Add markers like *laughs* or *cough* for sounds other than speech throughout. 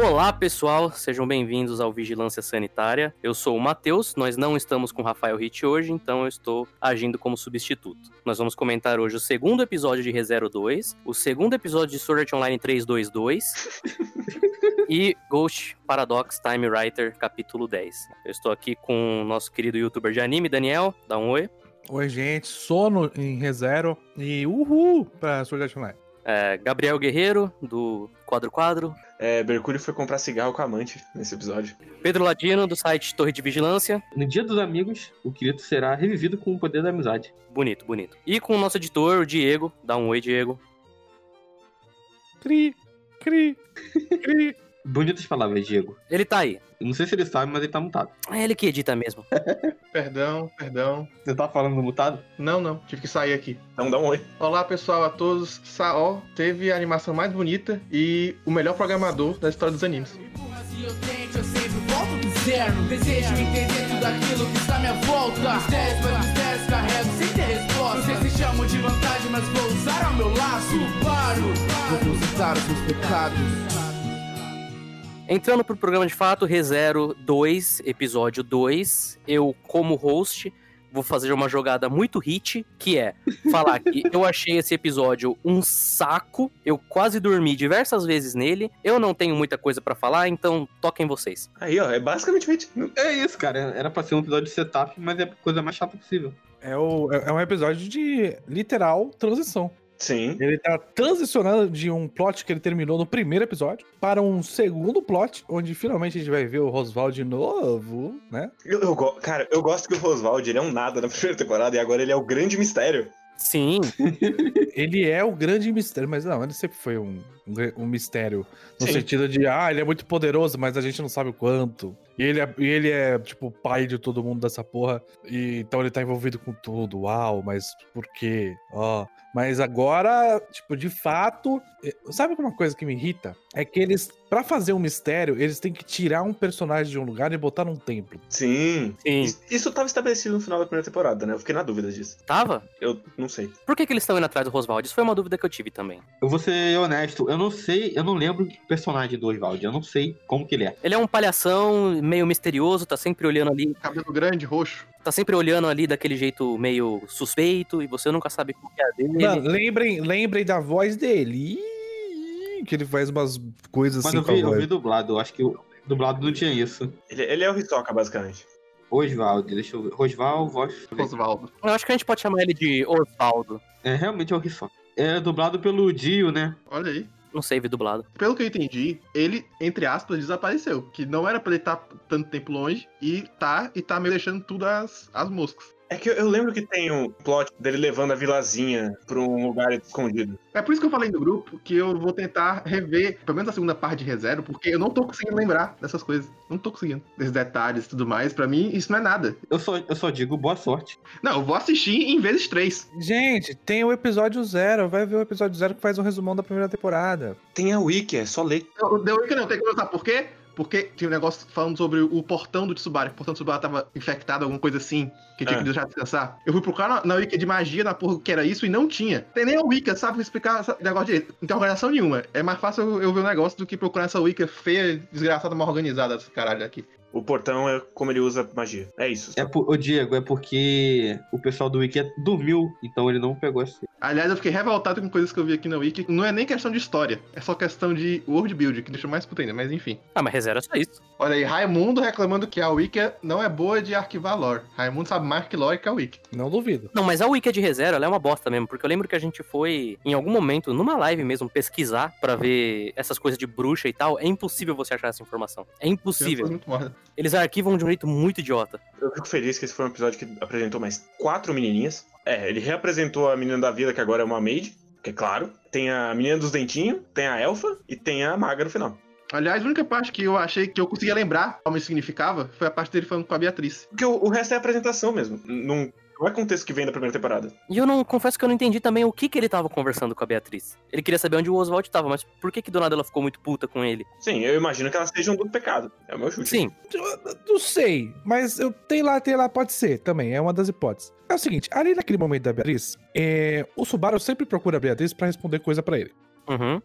Olá pessoal, sejam bem-vindos ao Vigilância Sanitária. Eu sou o Matheus, nós não estamos com o Rafael Hit hoje, então eu estou agindo como substituto. Nós vamos comentar hoje o segundo episódio de ReZero 2, o segundo episódio de Sword Art Online 322 *laughs* e Ghost Paradox Time Writer capítulo 10. Eu estou aqui com o nosso querido youtuber de anime, Daniel, dá um oi. Oi, gente. Sono em ReZero e uhul pra Sword Art Online. É, Gabriel Guerreiro, do Quadro Quadro. É, Mercúrio foi comprar cigarro com a amante nesse episódio. Pedro Ladino, do site Torre de Vigilância. No dia dos amigos, o Kirito será revivido com o poder da amizade. Bonito, bonito. E com o nosso editor, o Diego. Dá um oi, Diego. Cri, cri, cri. Bonitas palavras, Diego. Ele tá aí. Não sei se ele sabe, mas ele tá mutado. É ele que edita mesmo. *laughs* Perdão, perdão. Você tá falando mutado? Não, não, tive que sair aqui. Então dá um oi. Olá pessoal, a todos. Saó teve a animação mais bonita e o melhor programador da história dos animes. Se eu tento, eu sempre volto do zero. Desejo entender tudo aquilo que está à minha volta. Mistérios, mas mistérios carrego sem ter resposta. Vocês se chamam de vantagem, mas vou usar ao meu laço. Paro, vou consultar os meus pecados. Entrando pro programa de fato, ReZero 2, episódio 2. Eu, como host, vou fazer uma jogada muito hit, que é falar que *laughs* eu achei esse episódio um saco. Eu quase dormi diversas vezes nele. Eu não tenho muita coisa pra falar, então toquem vocês. Aí, ó, é basicamente. É isso, cara. Era pra ser um episódio de setup, mas é a coisa mais chata possível. É, o, é é um episódio de literal transição. Sim. Ele tá transicionando de um plot que ele terminou no primeiro episódio para um segundo plot, onde finalmente a gente vai ver o Roswald de novo, né? Eu, eu Cara, eu gosto que o Roswald, ele é um nada na *laughs* primeira temporada e agora ele é o grande mistério. Sim, *laughs* Ele é o grande mistério, mas não, ele sempre foi um, um, um mistério. No Sim. sentido de, ah, ele é muito poderoso, mas a gente não sabe o quanto. E ele é, e ele é tipo, pai de todo mundo dessa porra. E, então ele tá envolvido com tudo. Uau, mas por quê? Ó. Mas agora, tipo, de fato. eh, Sabe uma coisa que me irrita? É que eles, pra fazer um mistério, eles têm que tirar um personagem de um lugar e botar num templo. Sim. sim. Isso, isso tava estabelecido no final da primeira temporada, né? Eu fiquei na dúvida disso. Tava? Eu não sei. Por que, que eles estão indo atrás do Roswald? Isso foi uma dúvida que eu tive também. Eu vou ser honesto, eu não sei, eu não lembro o personagem do Oswald, eu não sei como que ele é. Ele é um palhação meio misterioso, tá sempre olhando ali, Cabelo grande, roxo. Tá sempre olhando ali daquele jeito meio suspeito e você nunca sabe qual que é a dele. Não, lembrem, lembrem da voz dele. Ih, Que ele faz umas coisas Mas assim eu com a vi, eu voz. vi dublado, eu acho que o dublado não tinha isso. Ele, ele é o Hisoka, basicamente. Oswald, deixa eu ver. Roswald, voz. Osvaldo. Eu acho que a gente pode chamar ele de Osvaldo. É, realmente é o Hisoka. É dublado pelo Dio, né? Olha aí. Sei, vi dublado. Pelo que eu entendi, ele, entre aspas, desapareceu. Que não era pra ele estar tanto tempo longe e tá, e tá meio deixando tudo às, às moscas. É que eu, eu lembro que tem um plot dele levando a vilazinha pra um lugar escondido. É por isso que eu falei no grupo que eu vou tentar rever, pelo menos a segunda parte de ReZero, porque eu não tô conseguindo lembrar dessas coisas. Não tô conseguindo. Desses detalhes e tudo mais. Pra mim, isso não é nada. Eu só, eu só digo boa sorte. Não, eu vou assistir em vezes três. Gente, tem o episódio zero. Vai ver o episódio zero que faz um resumão da primeira temporada. Tem a Wiki, é só ler. Não, Deu que não, tem que contar por quê? Porque tinha um negócio falando sobre o portão do Tsubara. que O portão do Tsubara tava infectado, alguma coisa assim, que tinha Ah. que deixar descansar. Eu fui procurar na, na Wiki de magia, na porra que era isso, e não tinha. Tem nem a Wiki, sabe explicar esse negócio direito. Não tem organização nenhuma. É mais fácil eu, eu ver o negócio do que procurar essa Wiki feia, desgraçada, mal organizada, esse caralho aqui. O portão é como ele usa magia. É isso. É por, ô Diego, é porque o pessoal do Wiki dormiu, então ele não pegou essa. Aliás, eu fiquei revoltado com coisas que eu vi aqui na Wiki. Não é nem questão de história, é só questão de world build, que deixa mais puta ainda, mas enfim. Ah, mas ReZero é só isso. Olha aí, Raimundo reclamando que a Wiki não é boa de arquivar lore. Raimundo sabe mais que lore que a Wiki. Não duvido. Não, mas a Wiki de ReZero, ela é uma bosta mesmo, porque eu lembro que a gente foi, em algum momento, numa live mesmo, pesquisar pra ver essas coisas de bruxa e tal. É impossível você achar essa informação. É impossível. Eles arquivam de um jeito muito idiota. Eu fico feliz que esse foi um episódio que apresentou mais quatro menininhas. É, ele reapresentou a menina da vida, que agora é uma maid, que é claro. Tem a menina dos dentinhos, tem a elfa e tem a maga no final. Aliás, a única parte que eu achei que eu conseguia lembrar como isso significava foi a parte dele falando com a Beatriz. Porque o, o resto é apresentação mesmo. Não, não é contexto que vem da primeira temporada. E eu não confesso que eu não entendi também o que que ele tava conversando com a Beatriz. Ele queria saber onde o Oswald tava, mas por que que do nada ela ficou muito puta com ele? Sim, eu imagino que elas sejam do pecado. É o meu chute. Sim, Eu Não sei, mas eu tem lá, tem lá, pode ser também, é uma das hipóteses. É o seguinte, ali naquele momento da Beatriz, é, o Subaru sempre procura a Beatriz pra responder coisa pra ele. uhum.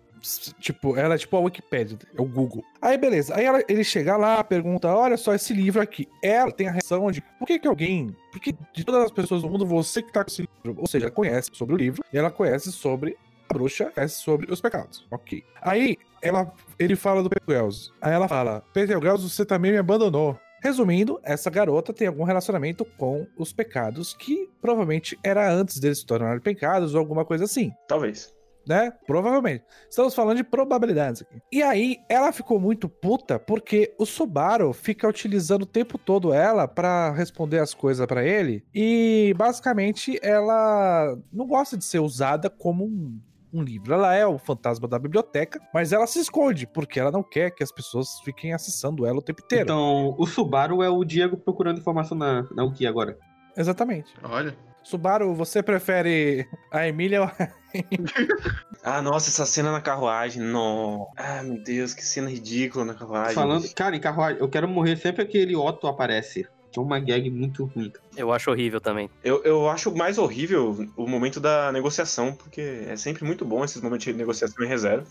Tipo, ela é tipo a Wikipedia, é o Google. Aí, beleza. Aí ela- ele chega lá, pergunta: olha só esse livro aqui. Ela tem a reação de por que, que alguém. Porque de todas as pessoas do mundo, você que tá com esse livro. Ou seja, conhece sobre o livro e ela conhece sobre a bruxa, conhece sobre os pecados. Ok. Aí ela, ele fala do Pedro Gels. Aí ela fala: Pedro Gels, você também me abandonou. Resumindo, essa garota tem algum relacionamento com os pecados que provavelmente era antes deles se tornarem pecados ou alguma coisa assim Talvez. Né? Provavelmente. Estamos falando de probabilidades aqui. E aí, ela ficou muito puta porque o Subaru fica utilizando o tempo todo ela pra responder as coisas pra ele e basicamente ela não gosta de ser usada como um, um livro. Ela é o fantasma da biblioteca, mas ela se esconde porque ela não quer que as pessoas fiquem acessando ela o tempo inteiro. Então, o Subaru é o Diego procurando informação na, na Wiki agora. Exatamente. Olha. Subaru, você prefere a Emília ou a *laughs* Ah, nossa, essa cena na carruagem. Não. Ah, meu Deus, que cena ridícula na carruagem. Falando, cara, em carruagem, eu quero morrer sempre que aquele Otto aparece. É uma gag muito ruim. Eu acho horrível também. Eu, eu acho mais horrível o momento da negociação, porque é sempre muito bom esses momentos de negociação em reserva.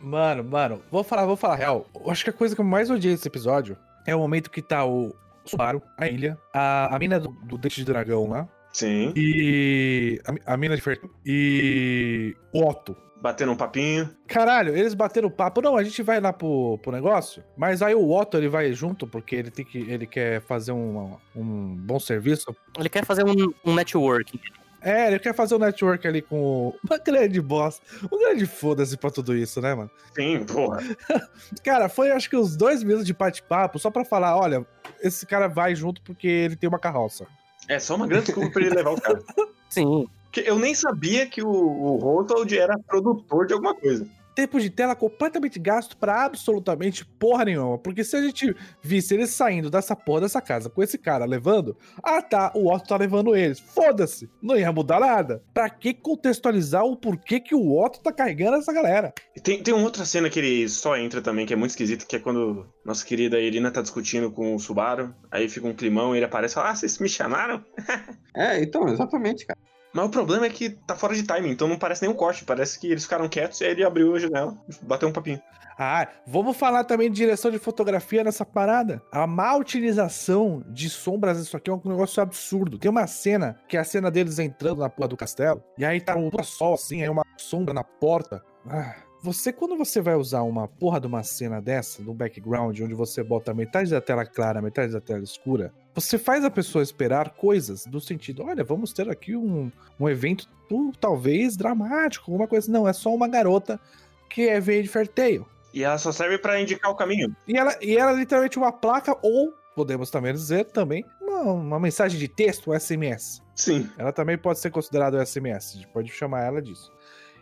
Mano, mano, vou falar, vou falar real. Eu acho que a coisa que eu mais odiei desse episódio é o momento que tá o Subaru, a ilha, a, a mina do, do dente de dragão lá, Sim. e. A, a mina de ferro. E. O Otto. Batendo um papinho. Caralho, eles bateram papo. Não, a gente vai lá pro, pro negócio. Mas aí o Otto ele vai junto porque ele tem que. Ele quer fazer um, um bom serviço. Ele quer fazer um, um networking. É, ele quer fazer um network ali com uma grande boss. Um grande foda-se pra tudo isso, né, mano? Sim, porra. *laughs* Cara, foi acho que uns dois minutos de bate-papo só pra falar: olha, esse cara vai junto porque ele tem uma carroça. É só uma grande desculpa pra ele levar o cara. *laughs* Sim. Porque eu nem sabia que o, o Ronald era produtor de alguma coisa. Tempo de tela completamente gasto pra absolutamente porra nenhuma. Porque se a gente visse ele saindo dessa porra dessa casa com esse cara levando, ah tá, o Otto tá levando eles. Foda-se, não ia mudar nada. Pra que contextualizar o porquê que o Otto tá carregando essa galera? E tem, tem uma outra cena que ele só entra também, que é muito esquisito, que é quando nossa querida Irina tá discutindo com o Subaru, aí fica um climão e ele aparece e fala, ah, vocês me chamaram? *laughs* É, então, exatamente, cara. Mas o problema é que tá fora de timing, então não parece nem um corte, parece que eles ficaram quietos e aí ele abriu a janela bateu um papinho. Ah, vamos falar também de direção de fotografia nessa parada. A má utilização de sombras, isso aqui é um negócio absurdo. Tem uma cena, que é a cena deles entrando na porra do castelo, e aí tá um sol assim, aí uma sombra na porta. Ah, você, quando você vai usar uma porra de uma cena dessa, de um background, onde você bota metade da tela clara, metade da tela escura, você faz a pessoa esperar coisas do sentido, olha, vamos ter aqui um, um evento uh, talvez dramático, alguma coisa. Não, é só uma garota que é veio de Fairtail. E ela só serve pra indicar o caminho. E ela, e ela é literalmente uma placa, ou podemos também dizer também, uma, uma mensagem de texto, um SMS. Sim. Ela também pode ser considerada um SMS, a gente pode chamar ela disso.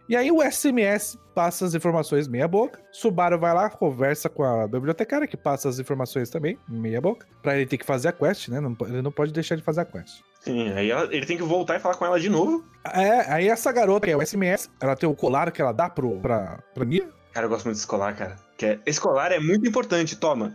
E aí o SMS passa as informações meia boca. Subaru vai lá, conversa com a bibliotecária, que passa as informações também, meia boca. Pra ele ter que fazer a quest, né? Não ele não pode deixar de fazer a quest. Sim, aí ela- ele tem que voltar e falar com ela de novo. É, aí essa garota, que é o SMS, ela tem o colar que ela dá pro, pra, pra Mia. Cara, eu gosto muito de escolar, cara. Que é, escolar é muito importante, toma.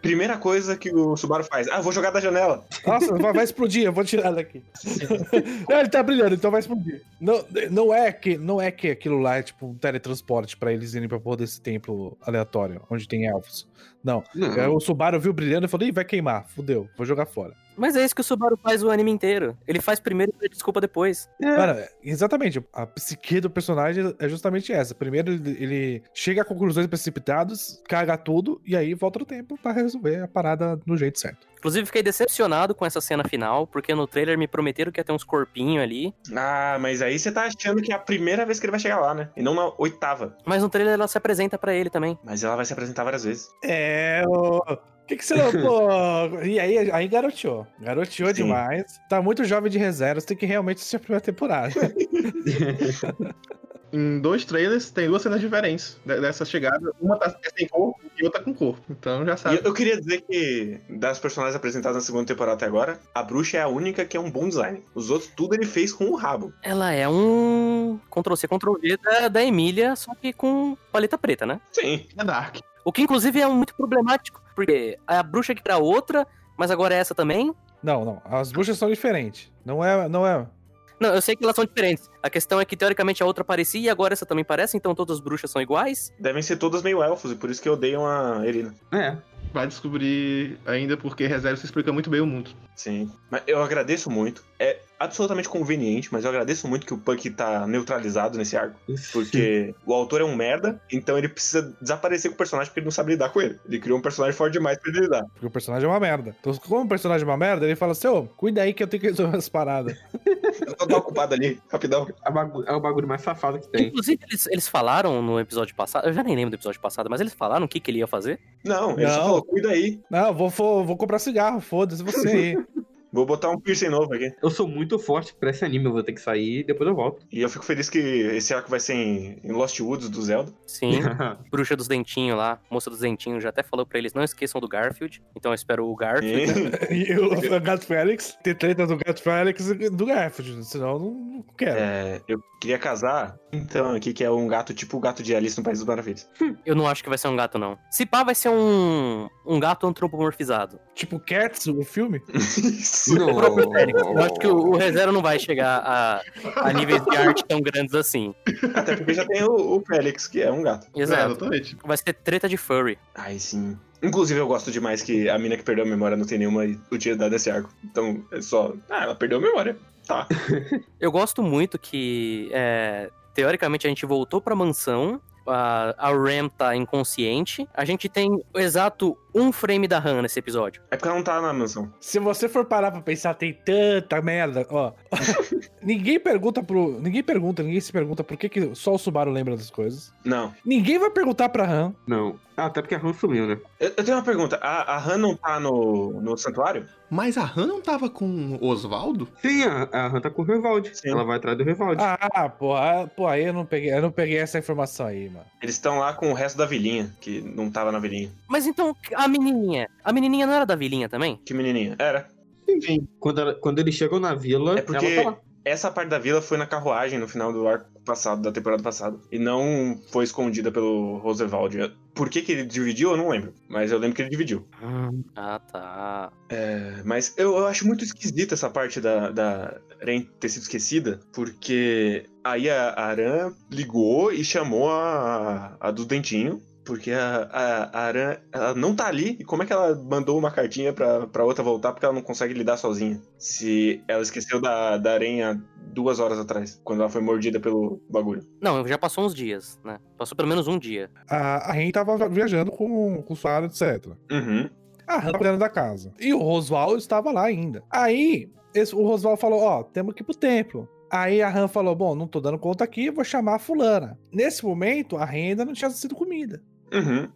Primeira coisa que o Subaru faz. Ah, vou jogar da janela. Nossa, vai, vai explodir, eu vou tirar daqui. *laughs* Não, ele tá brilhando, então vai explodir. Não, não, é que, não é que aquilo lá é tipo um teletransporte pra eles irem pra porra desse templo aleatório, onde tem elfos. Não. Não. É, o Subaru viu brilhando e falou: Ih, vai queimar, fudeu, vou jogar fora. Mas é isso que o Subaru faz o anime inteiro. Ele faz primeiro e pede desculpa depois. Mano, exatamente, a psique do personagem é justamente essa. Primeiro ele, chega a conclusões precipitadas, caga tudo, e aí volta no tempo pra resolver a parada no jeito certo. Inclusive, fiquei decepcionado com essa cena final, porque no trailer me prometeram que ia ter uns corpinhos ali. Ah, mas aí você tá achando que é a primeira vez que ele vai chegar lá, né? E não na oitava. Mas no trailer ela se apresenta pra ele também. Mas ela vai se apresentar várias vezes. É, o. O que, que você não. Pô, e aí, aí garoteou. Garoteou Sim. demais. Tá muito jovem de reserva, você tem que realmente assistir a primeira temporada. *laughs* Em dois trailers tem duas cenas diferentes de- dessa chegada. Uma tá é sem corpo e outra com corpo. Então já sabe. eu, eu queria dizer que, das personagens apresentadas na segunda temporada até agora, a bruxa é a única que é um bom design. Os outros, tudo ele fez com o rabo. Ela é um Ctrl-C, Ctrl-V da, da Emília, só que com paleta preta, né? Sim. É Dark. O que, inclusive, é muito problemático, porque a bruxa que era outra, mas agora é essa também. Não, não. As bruxas são diferentes. Não é. Não é. Não, eu sei que elas são diferentes. A questão é que, teoricamente, a outra parecia e agora essa também parece, então todas as bruxas são iguais. Devem ser todas meio elfos, e por isso que odeiam a Erina. É. Vai descobrir ainda porque ReZero se explica muito bem o mundo. Sim. Mas eu agradeço muito. É absolutamente conveniente, mas eu agradeço muito que o Puck tá neutralizado nesse arco. Porque o autor é um merda, então ele precisa desaparecer com o personagem porque ele não sabe lidar com ele. Ele criou um personagem forte demais pra ele lidar. Porque o personagem é uma merda. Então, como o personagem é uma merda, ele fala assim: ô, cuida aí que eu tenho que resolver as paradas. *laughs* Eu tô ocupado ali, rapidão. É o bagulho, é o bagulho mais safado que tem. Inclusive, eles, eles falaram no episódio passado, eu já nem lembro do episódio passado, mas eles falaram o que, que ele ia fazer. Não, ele só Não. falou, cuida aí. Não, vou, vou, vou comprar cigarro, foda-se você aí. *laughs* Vou botar um piercing novo aqui. Eu sou muito forte pra esse anime, eu vou ter que sair e depois eu volto. E eu fico feliz que esse arco vai ser em, em Lost Woods do Zelda. Sim, *laughs* bruxa dos dentinhos lá, moça dos dentinhos, já até falou pra eles não esqueçam do Garfield. Então eu espero o Garfield. E, *laughs* E o Gato Félix, tem treta do Gato Félix e do Garfield, senão eu não, não quero. é, eu queria casar, então, aqui que é um gato tipo o gato de Alice no País das Maravilhas. Eu não acho que vai ser um gato, não. Se pá, vai ser um, um gato antropomorfizado. Tipo Cats, o filme. Isso. *laughs* Não. *laughs* Eu acho que o, o ReZero não vai chegar a, a níveis de arte tão grandes assim. Até porque já tem o, o Félix, que é um gato. É, Exato. exatamente. Vai ser treta de furry. Ai, sim. Inclusive, eu gosto demais que a mina que perdeu a memória não tem nenhuma utilidade nesse arco. Então, é só. Ah, ela perdeu a memória. Tá. *laughs* Eu gosto muito que, é, teoricamente, a gente voltou pra mansão. A, a Ram tá inconsciente. A gente tem o exato um frame da Han nesse episódio. É porque ela não tá na mansão. Se você for parar pra pensar, tem tanta merda, ó. *laughs* ninguém pergunta pro. Ninguém pergunta, ninguém se pergunta por que, que só o Subaru lembra das coisas. Não. Ninguém vai perguntar pra Han. Não. Ah, até porque a Han sumiu, né? Eu, eu tenho uma pergunta. A, a Han não tá no, no santuário? Mas a Han não tava com o Oswaldo? Sim, a, a Han tá com o Rivaldi. Sim. Ela vai atrás do Rivaldi. Ah, porra, pô, aí eu não peguei, eu não peguei essa informação aí, mano. Eles estão lá com o resto da vilinha, que não tava na vilinha. Mas então, a menininha. A menininha não era da vilinha também? Que menininha? Era. Enfim. Quando, ela- quando eles chegam na vila, É porque ela tá lá. Essa parte da vila foi na carruagem no final do arco passado, da temporada passada. E não foi escondida pelo Roosevelt. Por que, que ele dividiu, eu não lembro. Mas eu lembro que ele dividiu. Ah, tá. É, mas eu, eu acho muito esquisita essa parte da, da Ren ter sido esquecida, porque aí a a Aran ligou e chamou a, a do Dentinho. Porque a, a, a Aran, ela não tá ali, e como é que ela mandou uma cartinha pra, pra outra voltar porque ela não consegue lidar sozinha? Se ela esqueceu da, da aranha duas horas atrás, quando ela foi mordida pelo bagulho. Não, já passou uns dias, né? Passou pelo menos um dia. A, a Ren tava viajando com, com o Subaru, etc. Uhum. A Han tava dentro da casa. E o Roswell estava lá ainda. Aí, esse- o Roswell falou: Ó, temos que ir pro templo. Aí a Han falou: Bom, não tô dando conta aqui, vou chamar a fulana. Nesse momento, a Ren ainda não tinha sido comida. Uhum.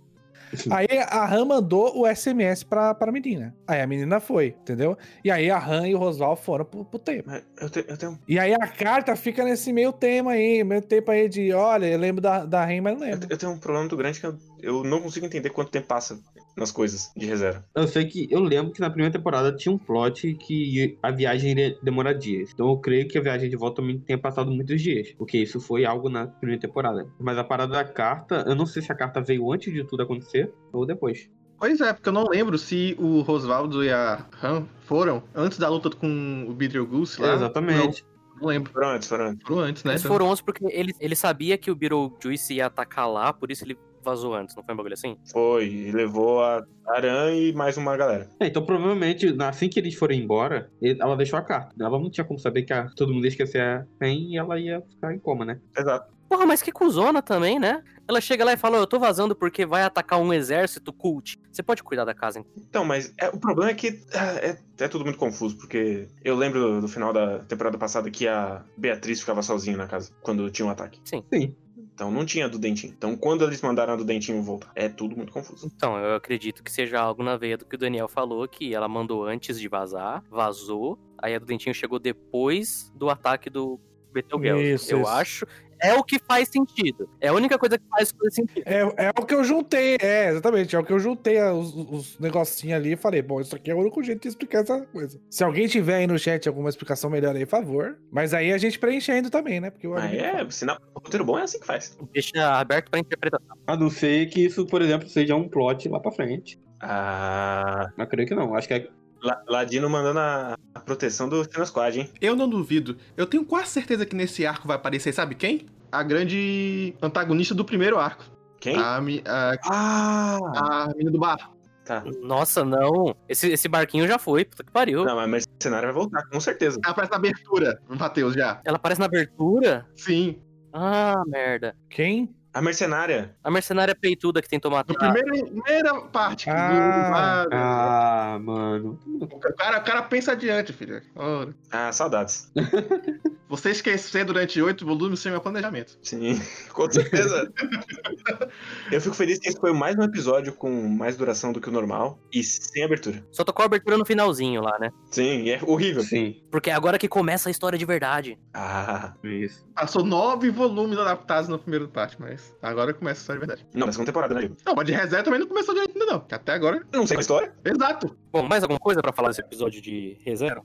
Aí a Han mandou o SMS pra, pra menina. Aí a menina foi, entendeu? E aí a Han e o Roswell foram pro, pro. Mas Eu, te- eu tenho, E aí a carta fica nesse meio tema aí, meio tempo aí de: Olha, eu lembro da, da Ren, mas não eu, lembro. eu tenho um problema muito grande que eu, eu não consigo entender quanto tempo passa nas coisas de reserva. Eu sei que eu lembro que na primeira temporada tinha um plot que a viagem iria demorar dias. Então eu creio que a viagem de volta também tenha passado muitos dias. Porque isso foi algo na primeira temporada. Mas a parada da carta, eu não sei se a carta veio antes de tudo acontecer ou depois. Pois é, porque eu não lembro se o Roswaldo e a Han foram antes da luta com o Beetlejuice lá. Exatamente. Não, não lembro. Foram antes, foram antes. Foram antes, né? Eles foram 11 porque ele, ele sabia que o Beetlejuice ia atacar lá, por isso ele vazou antes, não foi um bagulho assim? Foi, e levou a Aran e mais uma galera. É, então provavelmente, assim que eles forem embora, ela deixou a carta. Ela não tinha como saber que a- todo mundo ia esquecer a Ren e ela ia ficar em coma, né? Exato. Porra, mas que cuzona também, né? Ela chega lá e fala, "Ó, eu tô vazando porque vai atacar um exército cult. Você pode cuidar da casa, hein? Então, mas é- o problema é que ah, é, é tudo muito confuso, porque eu lembro do, do final da temporada passada que a Beatriz ficava sozinha na casa quando tinha um ataque. Sim. Sim. Então não tinha do Dentinho. Então quando eles mandaram a do Dentinho voltar, é tudo muito confuso. Então, eu acredito que seja algo na veia do que o Daniel falou, que ela mandou antes de vazar, vazou, aí a do Dentinho chegou depois do ataque do Betelgeuse. Isso, eu isso. acho. É o que faz sentido. É a única coisa que faz fazer sentido. É, é o que eu juntei, é, exatamente. É o que eu juntei os, os negocinhos ali e falei, bom, isso aqui é o único jeito de explicar essa coisa. Se alguém tiver aí no chat alguma explicação melhor aí, por favor. Mas aí a gente preenchendo também, né? Porque o anime- é, sinal, roteiro bom é assim que faz. Deixa aberto pra interpretação. A não ser que isso, por exemplo, seja um plot lá pra frente. Ah, Mas creio que não. Acho que é. La- Ladino mandando a, a proteção do China Squad, hein? Eu não duvido. Eu tenho quase certeza que nesse arco vai aparecer, sabe quem? A grande antagonista do primeiro arco. Quem? A, a, Ah! a menina do bar. Tá. Nossa, não. Esse, esse barquinho já foi, puta que pariu. Não, mas a mercenária vai voltar, com certeza. Ela aparece na abertura, Matheus, já. Ela aparece na abertura? Sim. Ah, merda. Quem? A mercenária. A mercenária peituda que tentou Na matar. primeira, primeira parte. Ah. do- Ah, mano. o, cara, o cara pensa adiante, filho. Ora. Ah, saudades. *laughs* Você esquecer durante oito volumes sem meu planejamento. Sim, *laughs* com certeza. *laughs* Eu fico feliz que esse foi mais um episódio com mais duração do que o normal e sem abertura. Só tocou a abertura no finalzinho lá, né? Sim, é horrível. Sim, Porque é agora que começa a história de verdade. Ah, isso. Passou nove volumes adaptados na primeira parte, mas agora começa a história de verdade. não, na segunda temporada, né? Não, mas de reset também não começou direito ainda não. que Até agora. Eu não sei a história. Exato. Bom, mais alguma coisa pra falar desse episódio de ReZero?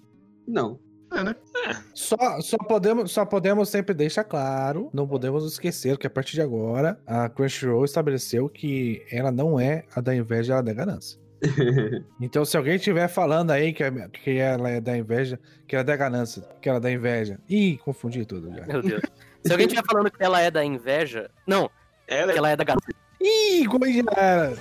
Não. É, né? Só, só, podemos, só podemos sempre deixar claro, não podemos esquecer que a partir de agora, a Crunchyroll estabeleceu que ela não é a da inveja, ela é da ganância. *laughs* Então, se alguém estiver falando aí que, é- que ela é da inveja, que ela é da ganância, que ela é da inveja. Ih, confundi tudo já. Meu Deus. Se alguém estiver falando que ela é da inveja. Não. Ela é que é... ela é da gata. Ih, como já era.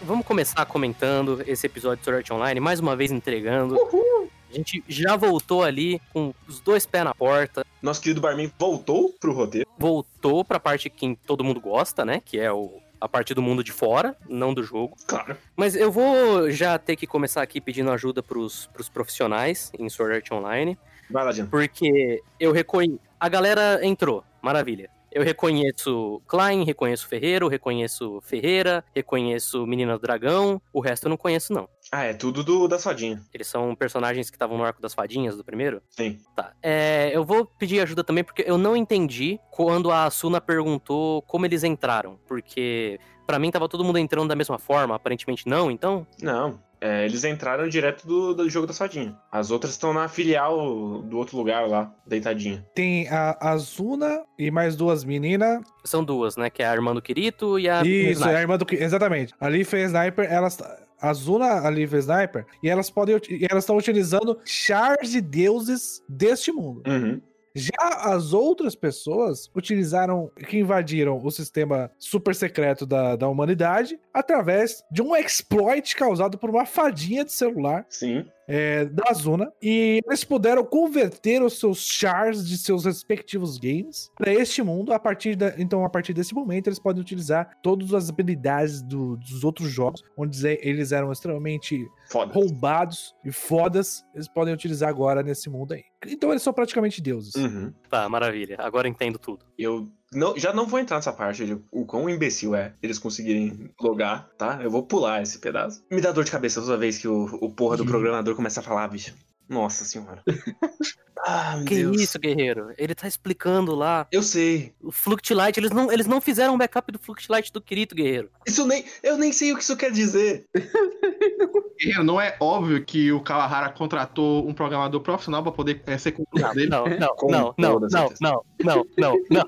Vamos começar comentando esse episódio de Sword Art Online, mais uma vez entregando. Uhul. A gente já voltou ali com os dois pés na porta, Nosso querido Barman voltou pro roteiro. voltou pra parte que todo mundo gosta, né? Que é o, a parte do mundo de fora, não do jogo. Claro. Mas eu vou já ter que começar aqui pedindo ajuda pros, pros profissionais em Sword Art Online. Vai, Ladino. Porque eu reconheço. A galera entrou, maravilha. Eu reconheço Klein, reconheço Ferreiro, reconheço Ferreira, reconheço Menina do Dragão. O resto eu não conheço, não. Ah, é tudo do, da fadinha. Eles são personagens que estavam no arco das fadinhas do primeiro. Sim. Tá. É, eu vou pedir ajuda também porque eu não entendi quando a Asuna perguntou como eles entraram. Porque pra mim tava todo mundo entrando da mesma forma, aparentemente não, então. Não. É, eles entraram direto do, do jogo da fadinha. As outras estão na filial do outro lugar lá, deitadinha. Tem a Azuna e mais duas meninas. São duas, né? Que é a irmã do Kirito e a. Isso, é a irmã do. Exatamente. A Leaf e a Sniper, elas. A Azuna, a a Sniper, e elas podem. E elas estão utilizando chars de deuses deste mundo. Uhum. Já as outras pessoas utilizaram, que invadiram o sistema super secreto da, da humanidade através de um exploit causado por uma fadinha de celular Sim. É, da Azuna. E eles puderam converter os seus chars de seus respectivos games para este mundo. A partir da, então, a partir desse momento, eles podem utilizar todas as habilidades do- dos outros jogos, onde eles eram extremamente Foda. roubados e fodas. Eles podem utilizar agora nesse mundo aí. Então, eles são praticamente deuses. Uhum. Tá, maravilha. Agora entendo tudo. Eu não, já não vou entrar nessa parte de o quão imbecil é eles conseguirem logar, tá? Eu vou pular esse pedaço. Me dá dor de cabeça toda vez que o, o porra do programador começa a falar, bicho. Nossa senhora. *laughs* ah, meu Que Deus. isso, guerreiro? Ele tá explicando lá. Eu sei. O Fluctilight, eles não, eles não fizeram um backup do Fluctilight do Kirito, guerreiro. Isso nem. Eu nem sei o que isso quer dizer. *laughs* Guerreiro, não é óbvio que o Kawahara contratou um programador profissional pra poder é, ser consultor dele? Não, não, não, não, não, não, não, não, não.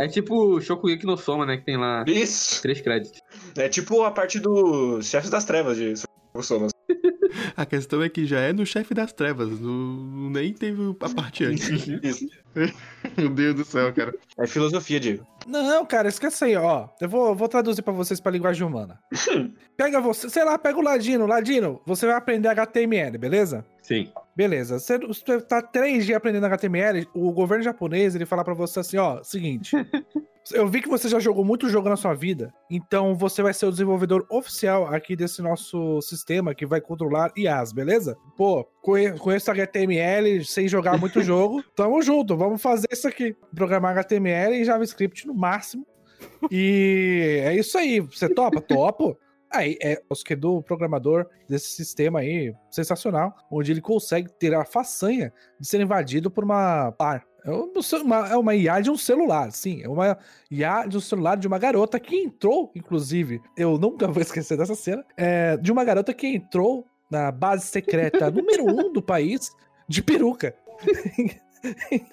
É tipo o Shokugeki no Soma, né? Que tem lá Isso. três créditos. É tipo a parte dos chefes das trevas de Somas. A questão é que já é no chefe das trevas, no... nem teve a parte antes. *laughs* Isso. *laughs* Meu Deus do céu, cara. É filosofia, Diego. Não, cara, esquece aí, ó. Eu vou, vou traduzir pra vocês pra linguagem humana. *laughs* pega você, sei lá, pega o Ladino. Ladino, você vai aprender HTML, beleza? Sim. Beleza. Você, você tá três dias aprendendo HTML, o governo japonês, ele fala pra você assim, ó, seguinte. *laughs* Eu vi que você já jogou muito jogo na sua vida, então você vai ser o desenvolvedor oficial aqui desse nosso sistema que vai controlar IAs, beleza? Pô, conhe- conheço HTML sem jogar muito jogo, tamo junto, vamos fazer isso aqui. Programar HTML e JavaScript no máximo. E *laughs* é isso aí, você topa? Topo. Aí é o que do programador desse sistema aí, sensacional, onde ele consegue ter a façanha de ser invadido por uma par. É uma, é uma IA de um celular, sim. É uma IA de um celular de uma garota que entrou, inclusive, eu nunca vou esquecer dessa cena, é, de uma garota que entrou na base secreta número um do país de peruca. *laughs*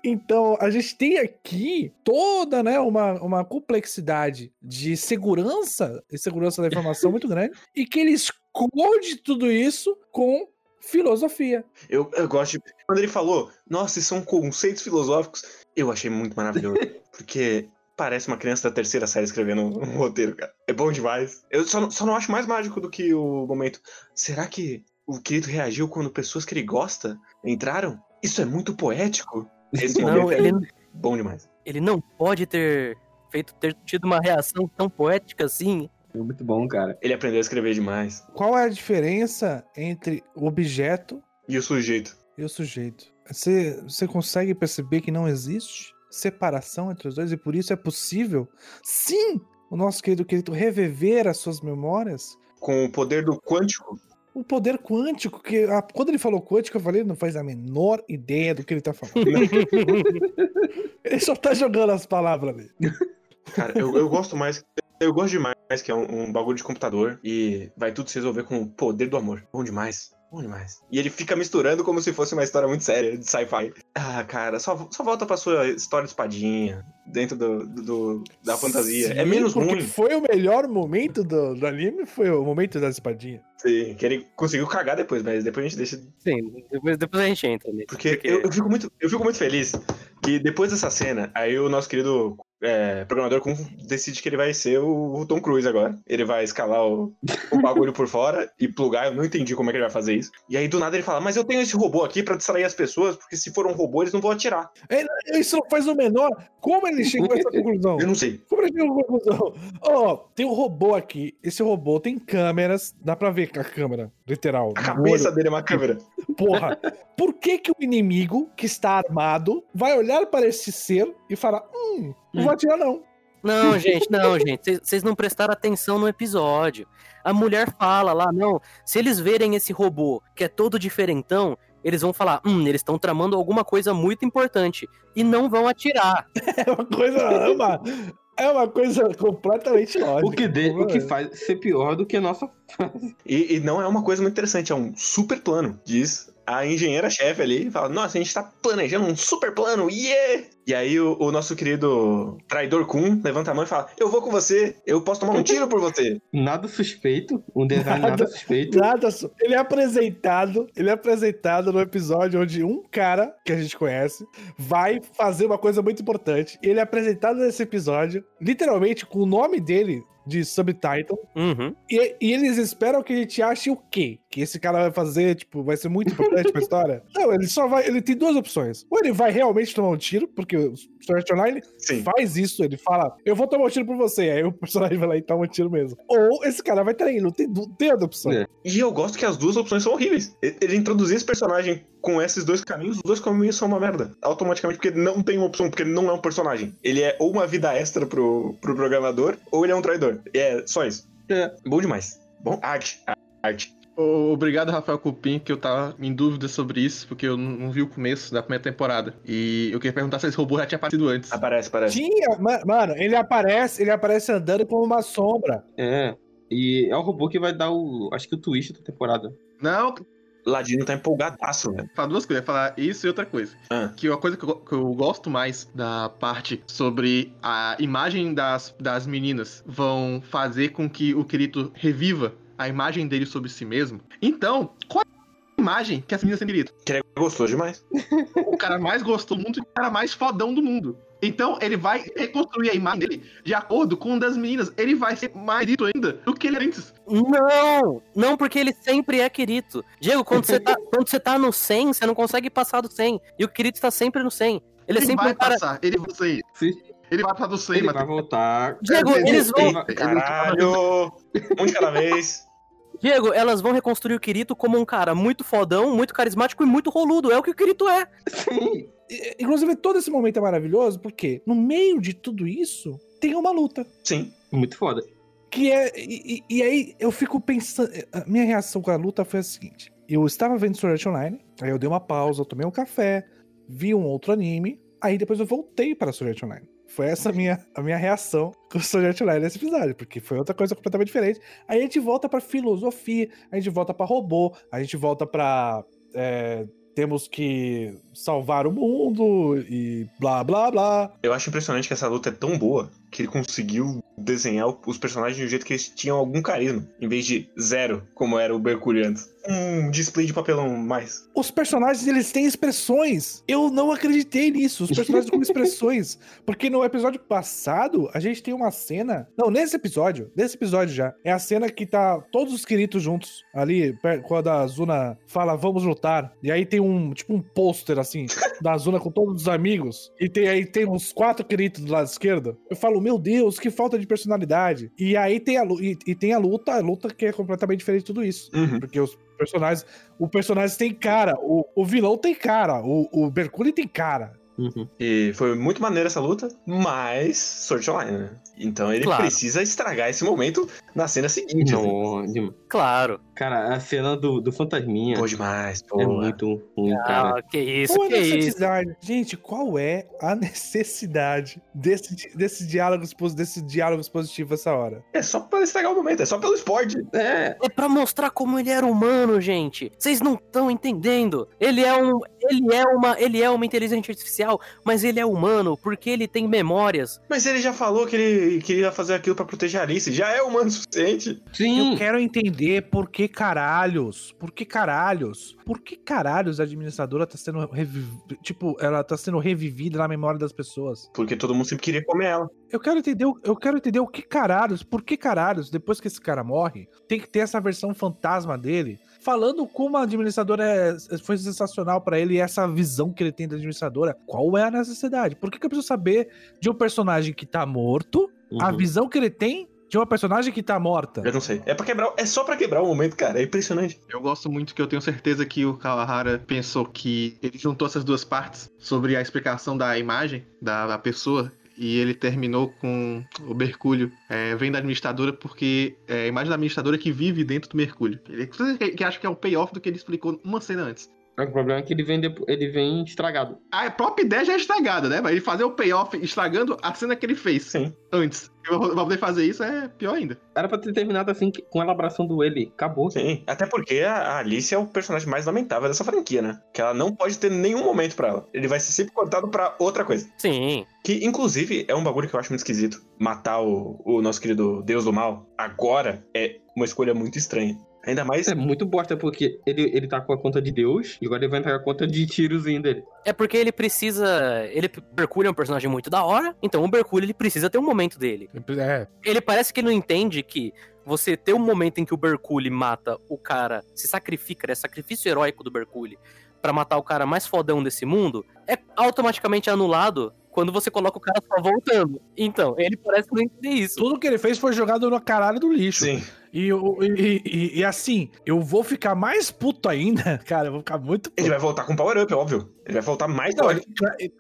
Então, a gente tem aqui toda né, uma, uma complexidade de segurança e segurança da informação muito grande, e que ele esconde tudo isso com filosofia. Eu, eu gosto de. Quando ele falou, nossa, esses são conceitos filosóficos, eu achei muito maravilhoso. *laughs* porque parece uma criança da terceira série escrevendo um, um roteiro, cara. É bom demais. Eu só, não- só não acho mais mágico do que o momento. Será que o querido reagiu quando pessoas que ele gosta entraram? Isso é muito poético. Esse Não, é ele, bom demais. ele não pode ter feito ter tido uma reação tão poética assim. É muito bom, cara. Ele aprendeu a escrever demais. Qual é a diferença entre o objeto E o sujeito? e o sujeito? Você, você consegue perceber que não existe separação entre os dois e por isso é possível, sim, o nosso querido querido reviver as suas memórias Com o poder do quântico, o poder quântico, que a- quando ele falou quântico, eu falei, não faz a menor ideia do que ele tá falando. *laughs* ele só tá jogando as palavras ali. Cara, eu, eu gosto mais. Eu gosto demais que é um, um bagulho de computador e vai tudo se resolver com o poder do amor. Bom demais. Bom demais. E ele fica misturando como se fosse uma história muito séria de sci-fi. Ah, cara, só, só volta pra sua história de espadinha, dentro do, do- do- da fantasia. é Sim, menos porque ruim. foi o melhor momento do, do anime, foi o momento da espadinha. Sim, que ele conseguiu cagar depois, mas depois a gente deixa. Sim, depois, depois a gente entra nisso. Porque eu, eu fico muito, eu fico muito feliz que depois dessa cena, aí o nosso querido é, programador Kun decide que ele vai ser o, o Tom Cruise agora. Ele vai escalar o, o bagulho por fora e plugar. Eu não entendi como é que ele vai fazer isso. E aí do nada ele fala: Mas eu tenho esse robô aqui pra distrair as pessoas, porque se for um robô eles não vão atirar. Isso não faz o menor. Como ele chegou a essa conclusão? *laughs* Eu não sei. Como ele chegou a essa conclusão? Ó, tem um robô aqui. Esse robô tem câmeras. Dá pra ver com a câmera, literal. A cabeça olho. dele é uma câmera. Porra, por que que o inimigo que está armado vai olhar para esse ser e falar: Hum, não vou atirar não. Não, gente, não, gente. Vocês- não prestaram atenção no episódio. A mulher fala lá, não. Se eles verem esse robô que é todo diferentão, eles vão falar, hum, eles estão tramando alguma coisa muito importante. E não vão atirar. *laughs* É uma coisa. É uma, é uma coisa completamente lógica. O que, de- o que faz ser pior do que a nossa. E, e não é uma coisa muito interessante, é um super plano. Diz a engenheira-chefe ali, fala: Nossa, a gente tá planejando um super plano, yeah! E aí o, o nosso querido traidor Kun levanta a mão e fala: Eu vou com você, eu posso tomar um tiro por você. *laughs* Nada suspeito. Um design nada, Nada- suspeito. Nada, só- ele é apresentado, ele é apresentado no episódio onde um cara que a gente conhece vai fazer uma coisa muito importante. Ele é apresentado nesse episódio, literalmente com o nome dele de subtitle, Uhum. e, e eles esperam que a gente ache o quê? Que esse cara vai fazer, tipo, vai ser muito importante pra história? *laughs* Não, ele só vai, ele tem duas opções. Ou ele vai realmente tomar um tiro, porque o Sword Art Online Sim. faz isso, ele fala, eu vou tomar um tiro por você, aí o personagem vai lá e toma um tiro mesmo. Ou esse cara vai trair, não tem, tem outra opção. É. E eu gosto que as duas opções são horríveis. Ele introduzir esse personagem com esses dois caminhos, os dois caminhos são uma merda. Automaticamente, porque não tem uma opção, porque ele não é um personagem. Ele é ou uma vida extra pro, pro programador, ou ele é um traidor. E é só isso. É. Bom demais. Bom, arte. Arte. Obrigado, Rafael Cupim, que eu tava em dúvida sobre isso, porque eu não não vi o começo da primeira temporada. E eu queria perguntar se esse robô já tinha aparecido antes. Aparece, aparece. Tinha, ma- mano, ele aparece, ele aparece andando como uma sombra. É. E é o robô que vai dar o. Acho que o twist da temporada. Não, Ladino tá empolgadaço, velho. falar duas coisas, falar isso e outra coisa. Ah. Que uma coisa que eu, que eu gosto mais da parte sobre a imagem das, das meninas vão fazer com que o Kirito reviva a imagem dele sobre si mesmo. Então, qual é a imagem que as meninas têm Kirito? Que ele gostou demais. O cara mais gostou do mundo e o cara mais fodão do mundo. Então, ele vai reconstruir a imagem dele de acordo com o das meninas. Ele vai ser mais Kirito ainda do que ele era antes. Não! Não, porque ele sempre é Kirito. Diego, quando você tá, *laughs* quando você tá no 100, você não consegue passar do 100. E o Kirito tá sempre no 100. Ele é Ele sempre vai um cara. passar, ele vai sair. Se, Ele vai pra do 100, Ele vai Matheus. voltar. Diego, Ele- eles vão. Caralho! Um de cada vez. Diego, elas vão reconstruir o Kirito como um cara muito fodão, muito carismático e muito roludo. É o que o Kirito é. Sim. Inclusive, todo esse momento é maravilhoso porque no meio de tudo isso tem uma luta. Sim. Muito foda. Que é. E, e- aí eu fico pensando. A minha reação com a luta foi a seguinte: eu estava vendo Sword Art Online, aí eu dei uma pausa, tomei um café, vi um outro anime, aí depois eu voltei para Sword Art Online. Foi essa a minha, a minha reação com Sword Art Online nesse episódio, porque foi outra coisa completamente diferente. Aí a gente volta pra filosofia, a gente volta pra robô, a gente volta pra. é, temos que salvar o mundo e blá blá blá. Eu acho impressionante que essa luta é tão boa que ele conseguiu desenhar os personagens de um jeito que eles tinham algum carisma, em vez de zero, como era o Mercúrio antes. Um display de papelão mais. Os personagens, eles têm expressões. Eu não acreditei nisso. Os personagens com *laughs* expressões. Porque no episódio passado, a gente tem uma cena. Não, nesse episódio. Nesse episódio já. É a cena que tá todos os queridos juntos. Ali, quando a Zuna fala, vamos lutar. E aí tem um, tipo, um pôster, assim, da Zuna com todos os amigos. E tem aí tem uns quatro queridos do lado esquerdo. Eu falo, meu Deus, que falta de personalidade. E aí tem a, e, e tem a luta, a luta que é completamente diferente de tudo isso. Uhum. Porque os personagens. O personagem tem cara. O, o vilão tem cara. O, o Mercúrio tem cara. Uhum. E foi muito maneira essa luta, mas Sword Online, né? Então ele Claro. precisa estragar esse momento na cena seguinte. né? Não, de- Claro. Cara, a cena do, do fantasminha Pô, demais, pô. é muito ruim, cara. Ah, que isso, Qual é que a isso. necessidade? Gente, qual é a necessidade desse, desse, diálogos, pos- desse diálogos positivos essa hora? É só pra estragar o momento, é só pelo esporte. É, É pra mostrar como ele era humano, gente. Vocês não estão entendendo. Ele é um, ele é uma, ele é uma inteligência artificial, mas ele é humano porque ele tem memórias. Mas ele já falou que ele queria fazer aquilo pra proteger a Alice, já é humano o suficiente. sim. Eu quero entender por que caralhos. Por que caralhos? Por que caralhos a administradora tá sendo? Tipo, ela tá sendo revivida na memória das pessoas. Porque todo mundo sempre queria comer ela. Eu quero entender, o- eu quero entender o que caralhos, por que caralhos, depois que esse cara morre, tem que ter essa versão fantasma dele, falando como a administradora é- foi sensacional pra ele e essa visão que ele tem da administradora. Qual é a necessidade? Por que, que eu preciso saber de um personagem que tá morto, a Uhum. visão que ele tem de uma personagem que tá morta? Eu não sei. É para quebrar, é só pra quebrar o momento, cara. É impressionante. Eu gosto muito que eu tenho certeza que o Kawahara pensou que ele juntou essas duas partes sobre a explicação da imagem da, da pessoa. E ele terminou com o Mercúrio. É, vem da administradora porque é a imagem da administradora que vive dentro do Mercúrio. Ele que, que acha que é o payoff do que ele explicou uma cena antes. O problema é que ele vem, depo- ele vem estragado. A própria ideia já é estragada, né? Mas ele fazer o payoff estragando a cena que ele fez Sim. antes. Pra poder fazer isso é pior ainda. Era pra ter terminado assim, com ela abraçando ele. Acabou. Sim. Até porque a a Alice é o personagem mais lamentável dessa franquia, né? Que ela não pode ter nenhum momento pra ela. Ele vai ser sempre cortado pra outra coisa. Sim. Que, inclusive, é um bagulho que eu acho muito esquisito. Matar o, o nosso querido Deus do Mal agora é uma escolha muito estranha. Ainda mais. É muito bosta, porque ele, ele tá com a conta de Deus e agora ele vai entrar com a conta de tirozinho dele. É porque ele precisa. Ele Mercúrio é um personagem muito da hora, então o Mercúrio ele precisa ter um momento dele. É, Ele parece que não entende que você ter um momento em que o Bercule mata o cara, se sacrifica, é sacrifício heróico do Bercule pra matar o cara mais fodão desse mundo, é automaticamente anulado quando você coloca o cara só voltando. Então, ele parece não entender isso. tudo que ele fez foi jogado no caralho do lixo. Sim. E, e, e- e assim, eu vou ficar mais puto ainda, *laughs* cara, eu vou ficar muito puto. Ele vai voltar com Power Up, óbvio. Ele vai voltar mais Não, ele-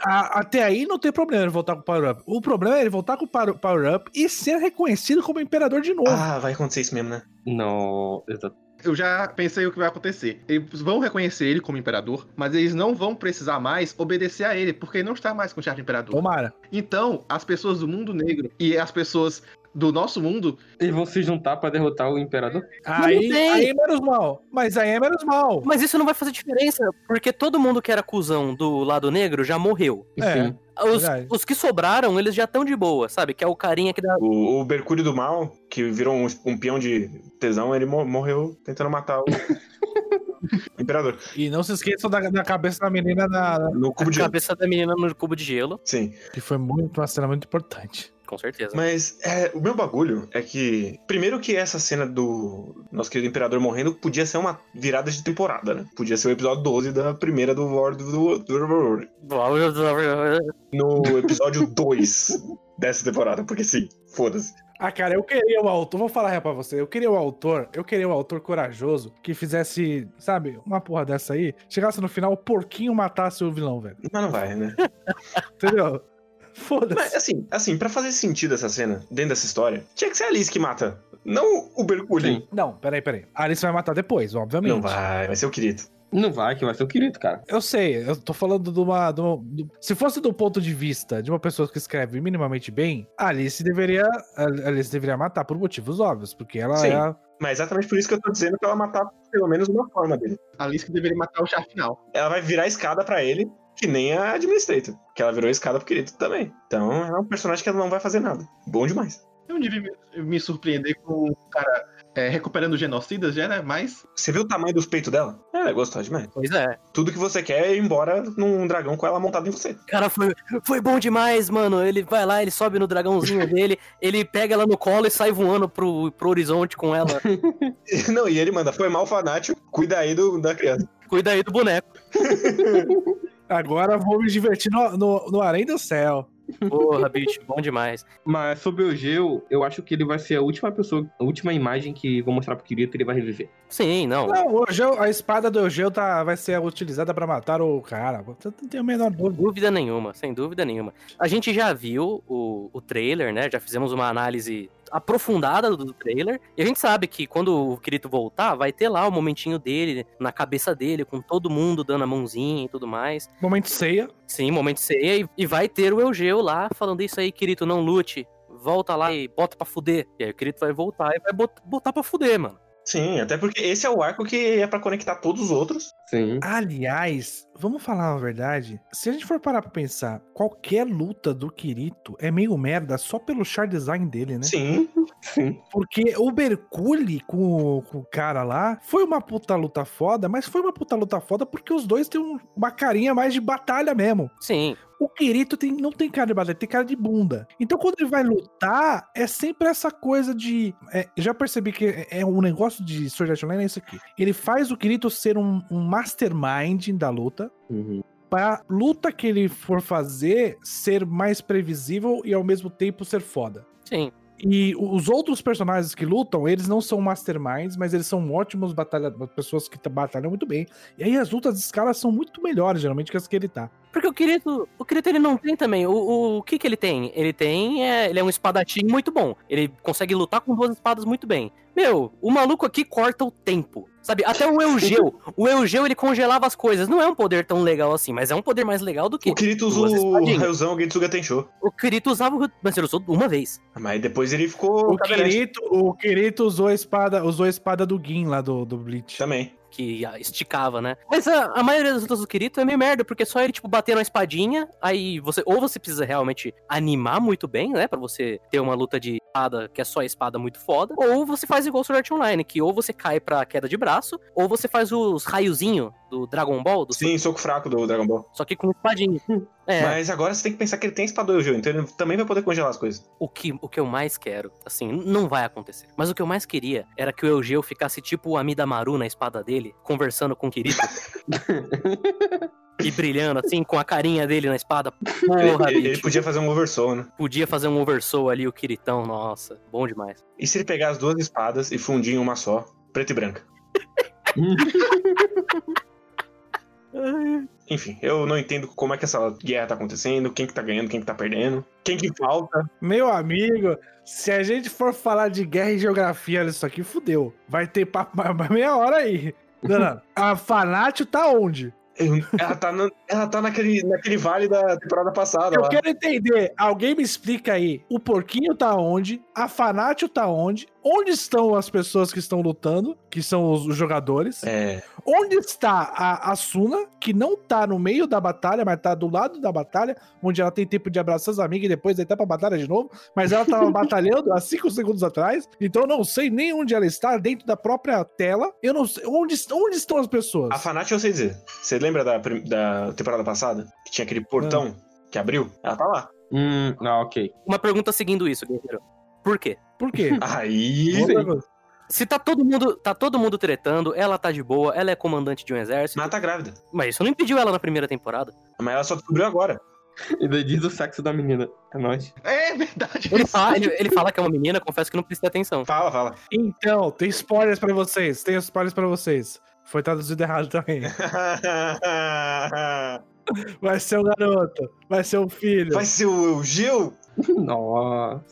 a- até aí não tem problema ele voltar com o Power Up. O problema é ele voltar com o Power Power Up e ser reconhecido como imperador de novo. Ah, vai acontecer isso mesmo, né? Não, exato. Eu já pensei o que vai acontecer. Eles vão reconhecer ele como imperador, mas eles não vão precisar mais obedecer a ele, porque ele não está mais com o charme de imperador. Tomara. Então, as pessoas do mundo negro e as pessoas do nosso mundo, Eles vão se juntar pra derrotar o imperador? Aí, aí é menos mal. Mas aí é menos mal. Mas isso não vai fazer diferença, porque todo mundo que era cuzão do lado negro já morreu. É. Sim. Os, os que sobraram, eles já estão de boa, sabe? Que é o carinha que dá. O, o Mercúrio do Mal, que virou um, um peão de tesão, ele mo- morreu tentando matar o *laughs* Imperador. E não se esqueçam da, da cabeça da menina na, No cubo de. cabeça da menina no cubo de gelo. Sim. que foi muito, uma cena muito importante. Com certeza. Mas é, o meu bagulho é que. Primeiro que essa cena do nosso querido Imperador morrendo podia ser uma virada de temporada, né? Podia ser o episódio 12 da primeira do World do, do, no episódio 2 dessa temporada, porque sim, foda-se. Ah, cara, eu queria o autor, vou falar real pra você, eu queria o autor, eu queria o autor corajoso que fizesse, sabe, uma porra dessa aí, chegasse no final, o porquinho matasse o vilão, velho. Mas não vai, né? *laughs* Entendeu? Mas Foda-se. assim, assim, pra fazer sentido essa cena, dentro dessa história, tinha que ser a Alice que mata. Não o Berculli. Sim. Não, peraí, peraí. A Alice vai matar depois, obviamente. Não vai, vai ser o querido. Não vai, que vai ser o querido, cara. Eu sei, eu tô falando de uma. de uma- do- se fosse do ponto de vista de uma pessoa que escreve minimamente bem, a Alice deveria. A Alice deveria matar por motivos óbvios, porque ela Sim. é. a- Mas exatamente por isso que eu tô dizendo que ela matar pelo menos uma forma dele. A Alice que deveria matar o chá final. Ela vai virar escada pra ele, que nem a Administrator. Que ela virou escada pro querido também. Então é um personagem que ela não vai fazer nada. Bom demais. Eu devia me, me surpreender com o cara é, recuperando genocidas já, né? Mas Você viu o tamanho dos peitos dela? Ela é gostosa demais. Pois é. Tudo que você quer é ir embora num dragão com ela montada em você. Cara, foi, foi bom demais, mano. Ele vai lá, ele sobe no dragãozinho *laughs* dele, ele pega ela no colo e sai voando pro, pro horizonte com ela. *laughs* Não, e ele manda, foi mal fanático, cuida aí do, da criança. Cuida aí do boneco. *laughs* Agora vou me divertir no, no, no Além do Céu. Porra, bicho, bom demais. Mas sobre o Geo, eu acho que ele vai ser a última pessoa, a última imagem que vou mostrar pro querido que ele vai reviver. Sim, não. Não, o Eugeu- a espada do Eugeu tá, vai ser utilizada pra matar o cara. Não tem a menor dúvida. Dúvida nenhuma, sem dúvida nenhuma. A gente já viu o, o trailer, né? Já fizemos uma análise aprofundada do, trailer. E a gente sabe que quando o Kirito voltar, vai ter lá o momentinho dele, na cabeça dele, com todo mundo dando a mãozinha e tudo mais. Momento ceia. Sim, momento ceia. E, e vai ter o Eugeu lá falando isso aí, Kirito, não lute. Volta lá e bota pra fuder. E aí o Kirito vai voltar e vai bot- botar pra fuder, mano. Sim, até porque esse é o arco que é pra conectar todos os outros. Sim. Aliás, vamos falar a verdade. Se a gente for parar pra pensar, qualquer luta do Kirito é meio merda só pelo char design dele, né? Sim. Sim. Porque o Bercule com, o- com o cara lá foi uma puta luta foda, mas foi uma puta luta foda porque os dois têm um- uma carinha mais de batalha mesmo. Sim, O Kirito tem, não tem cara de batalha, tem cara de bunda. Então quando ele vai lutar, é sempre essa coisa de. é, já percebi que é, é um negócio de Sword Art Online é isso aqui. Ele faz o Kirito ser um, um mastermind da luta. Uhum. Pra luta que ele for fazer ser mais previsível e ao mesmo tempo ser foda. sim. E os outros personagens que lutam, eles não são masterminds, mas eles são ótimos batalhadores, pessoas que batalham muito bem. E aí as lutas de caras são muito melhores, geralmente, que as que ele tá. Porque o Kirito, o Kirito ele não tem também. O, o, o que que ele tem? Ele tem, é, ele é um espadachim muito bom. Ele consegue lutar com duas espadas muito bem. Meu, o maluco aqui corta o tempo. Sabe? Até o Eugeu. o Eugeu ele congelava as coisas. Não é um poder tão legal assim, mas é um poder mais legal do que O Kirito duas o espadinhas. raiozão Getsuga Tensho. o Kirito usava, o- mas ele usou uma vez. Mas depois ele ficou O Kirito, o Kirito usou a espada, usou a espada do Gin lá do, do Bleach. também. Que esticava, né? Mas a, a maioria das lutas do Kirito é meio merda, porque só ele, tipo, bater na espadinha, aí você, ou você precisa realmente animar muito bem, né, pra você ter uma luta de espada que é só espada muito foda, ou você faz igual o Sword Art Online, que ou você cai pra queda de braço, ou você faz os raiozinho do Dragon Ball, do Sim, soco fraco do Dragon Ball. só que com espadinha. *laughs* É, Mas agora você tem que pensar que ele tem espada Eugeu, então ele também vai poder congelar as coisas. o que, o que eu mais quero, assim, não vai acontecer. Mas o que eu mais queria era que o Eugeu ficasse tipo o Amidamaru na espada dele, conversando com o Kirito. *laughs* e brilhando, assim, com a carinha dele na espada. Porra, ele, ele podia fazer um oversoul, né? Podia fazer um oversoul ali, o Kiritão, nossa, bom demais. E se ele pegar as duas espadas e fundir em uma só, preta e branca? *laughs* Enfim, eu não entendo como é que essa guerra tá acontecendo, quem que tá ganhando, quem que tá perdendo, quem que falta. Meu amigo, se a gente for falar de guerra e geografia nisso aqui, fudeu. Vai ter papo meia hora aí. Não, não. *laughs* A Fanatio tá onde? Ela tá, na- ela tá naquele, naquele vale da temporada passada Eu lá. quero entender. Alguém me explica aí. O porquinho tá onde? A Fanatio tá onde? Onde estão as pessoas que estão lutando? Que são os, os jogadores? É, Onde está a Asuna, que não tá no meio da batalha, mas tá do lado da batalha, onde ela tem tempo de abraçar as amigas e depois deitar pra batalha de novo, mas ela tava *laughs* batalhando há 5 segundos atrás, então eu não sei nem onde ela está, dentro da própria tela, eu não sei, onde, onde estão as pessoas? a Fanat eu sei dizer. Você lembra da, da temporada passada? Que tinha aquele portão que abriu? Ela tá lá. Hum, ah, ok. Uma pergunta seguindo isso, Guerreiro. Por quê? Por quê? *laughs* Aí. Se tá todo mundo, tá todo mundo tretando, ela tá de boa, ela é comandante de um exército, Mas tá grávida. mas isso não impediu ela na primeira temporada. Mas ela só descobriu agora. Ainda diz o sexo da menina. É nóis. É verdade. Ele fala, ele, ele fala que é uma menina, confesso que não prestei atenção. Fala, fala. Então, tem spoilers pra vocês. Tem spoilers pra vocês. Foi traduzido errado também. *laughs* Vai ser um garoto. Vai ser um filho. Vai ser o Gil? *laughs* Nossa.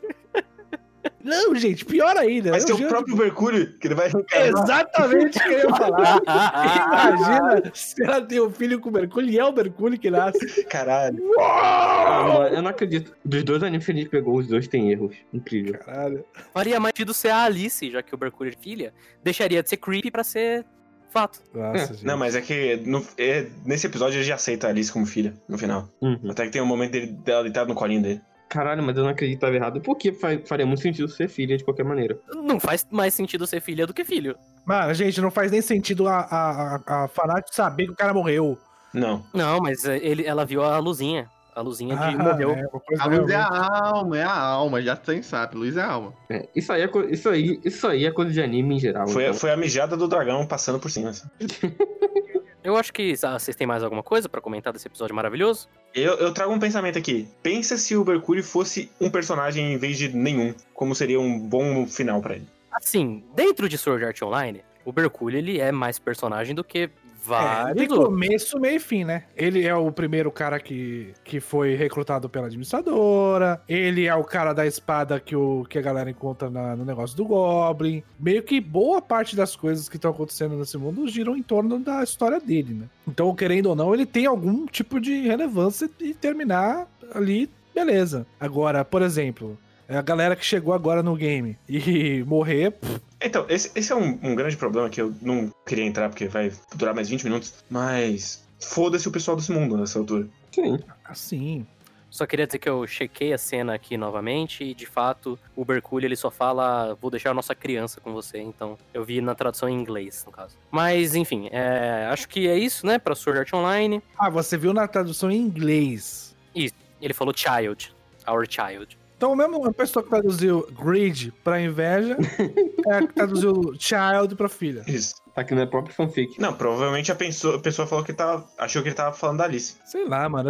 Não, gente, pior ainda. Vai ser o próprio Mercúrio que ele vai. Exatamente o que eu ia falar. *laughs* Imagina se ela tem um filho com o Mercúrio e é o Mercúrio que nasce. Caralho. Ah, eu não acredito. Dos dois animes que a gente pegou, os dois têm erros. Incrível. Caralho. Faria mais sentido ser a Alice, já que o Mercúrio é filha. Deixaria de ser creepy pra ser fato. Nossa, gente. Não, mas é que no- é- nesse episódio ele já aceita a Alice como filha, no final. Uhum. Até que tem um momento dele, dela deitada no colinho dele. Caralho, mas eu não acreditava errado. Porque fa- faria muito sentido ser filha de qualquer maneira. Não faz mais sentido ser filha do que filho. Mano, gente, não faz nem sentido a, a, a, Fanático saber que o cara morreu. Não. Não, mas ele, ela viu a luzinha. A luzinha de Ah, morreu. é, A luz é a alma, é a alma, já tem sabe, luz é a alma. É, isso, aí é co- isso, aí, isso aí é coisa de anime em geral. Foi, então. foi a mijada do dragão passando por cima. assim. *laughs* Eu acho que ah, vocês têm mais alguma coisa pra comentar desse episódio maravilhoso? Eu, eu trago um pensamento aqui. Pensa se o Mercúrio fosse um personagem em vez de nenhum. Como seria um bom final pra ele. Assim, dentro de Sword Art Online, o Mercúrio ele é mais personagem do que É, vários tem outros. começo, meio e fim, né? Ele é o primeiro cara que, que foi recrutado pela administradora. Ele é o cara da espada que, o, que a galera encontra na- no negócio do Goblin. Meio que boa parte das coisas que estão acontecendo nesse mundo giram em torno da história dele, né? Então, querendo ou não, ele tem algum tipo de relevância e terminar ali, beleza. Agora, por exemplo, a galera que chegou agora no game e *laughs* morrer, pff, Então, esse, esse é um, um grande problema que eu não queria entrar porque vai durar mais 20 minutos. Mas foda-se o pessoal desse mundo nessa altura. Sim. assim, Só queria dizer que eu chequei a cena aqui novamente e, de fato, o Mercúrio ele só fala vou deixar a nossa criança com você, então eu vi na tradução em inglês, no caso. Mas, enfim, é, acho que é isso, né, pra Sword Art Online. Ah, você viu na tradução em inglês. Ele falou child, our child. Então, mesmo a pessoa que traduziu grid pra inveja *laughs* é a que traduziu child pra filha. Isso. Tá aqui na própria fanfic. Não, provavelmente a pessoa, a pessoa falou que tava. Achou que ele tava falando da Alice. Sei lá, mano.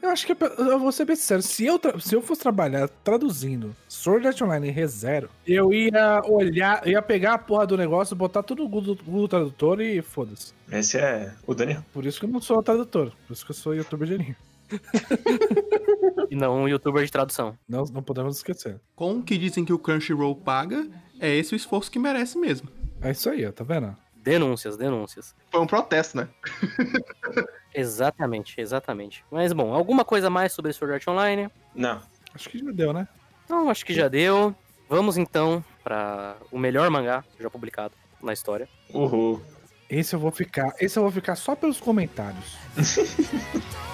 Eu acho- que eu vou ser bem sincero. Se eu, tra- se eu fosse trabalhar traduzindo Sword Art Online em ReZero, eu ia olhar, ia pegar a porra do negócio, botar tudo no Google, Google Tradutor e foda-se. Esse é o Daniel. Por isso que eu não sou tradutor. Por isso que eu sou youtuber geninho. *laughs* E não um youtuber de tradução. Não, não podemos esquecer. Com o que dizem que o Crunchyroll paga, é esse o esforço que merece mesmo. É isso aí, ó, tá vendo? Denúncias, denúncias. Foi um protesto, né? *laughs* Exatamente, exatamente. Mas, bom, alguma coisa mais sobre Sword Art Online? Não. Acho que já deu, né? Então, acho que já deu. Vamos, então, para o melhor mangá já publicado na história. Uhul. Esse eu vou ficar. Esse eu vou ficar só pelos comentários. *laughs*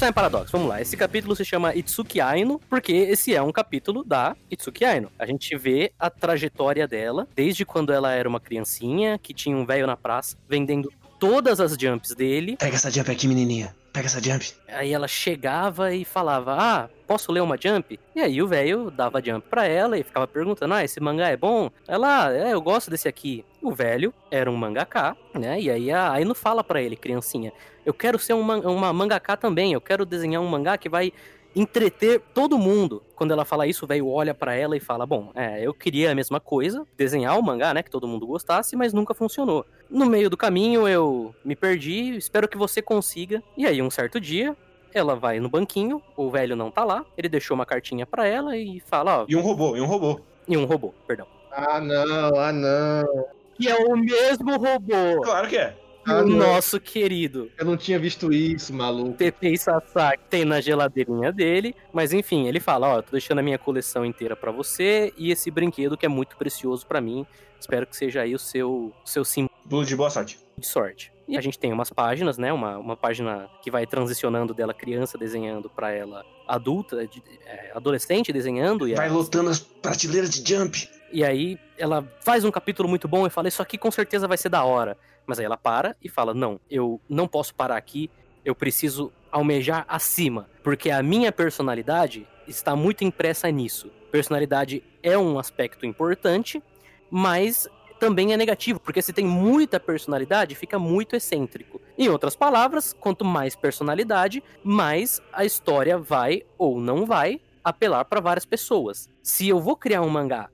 Em Paradox, vamos lá. Esse capítulo se chama Itsuki Aino, porque esse é um capítulo da Itsuki Aino. A gente vê a trajetória dela, desde quando ela era uma criancinha, que tinha um velho na praça, vendendo todas as jumps dele. Pega essa jump aqui, menininha. Pega essa jump. Aí ela chegava e falava: Ah, posso ler uma jump? E aí o velho dava jump pra ela e ficava perguntando: Ah, esse mangá é bom? Ela, ah, é, eu gosto desse aqui. O velho era um mangaká, né? E aí a Aino fala pra ele, criancinha: Eu quero ser um man- uma mangaká também, eu quero desenhar um mangá que vai entreter todo mundo. Quando ela fala isso, o velho olha pra ela e fala: Bom, é, eu queria a mesma coisa, desenhar o mangá, né? Que todo mundo gostasse, mas nunca funcionou. No meio do caminho eu me perdi, espero que você consiga. E aí, um certo dia, ela vai no banquinho, o velho não tá lá, ele deixou uma cartinha pra ela e fala: Ó, E um robô, e um robô. e um robô, perdão. Ah, não, ah, não. que é o mesmo robô Claro que é. Que Ah, o nosso querido Eu não tinha visto isso, maluco. E Sasaki tem na geladeirinha dele. Mas enfim, ele fala: Ó, tô deixando a minha coleção inteira pra você e esse brinquedo que é muito precioso pra mim. Espero que seja aí o seu, seu símbolo Blue de boa sorte. de sorte. E a gente tem umas páginas, né? Uma, uma página que vai transicionando dela criança desenhando pra ela adulta, de- é, adolescente desenhando. E, Vai a- lotando as prateleiras de jump. E aí ela faz um capítulo muito bom e fala: Isso aqui com certeza vai ser da hora. Mas aí ela para e fala: Não, eu não posso parar aqui. Eu preciso almejar acima. Porque a minha personalidade está muito impressa nisso. Personalidade é um aspecto importante, mas também é negativo, porque se tem muita personalidade, fica muito excêntrico. Em outras palavras, quanto mais personalidade, mais a história vai ou não vai apelar para várias pessoas. Se eu vou criar um mangá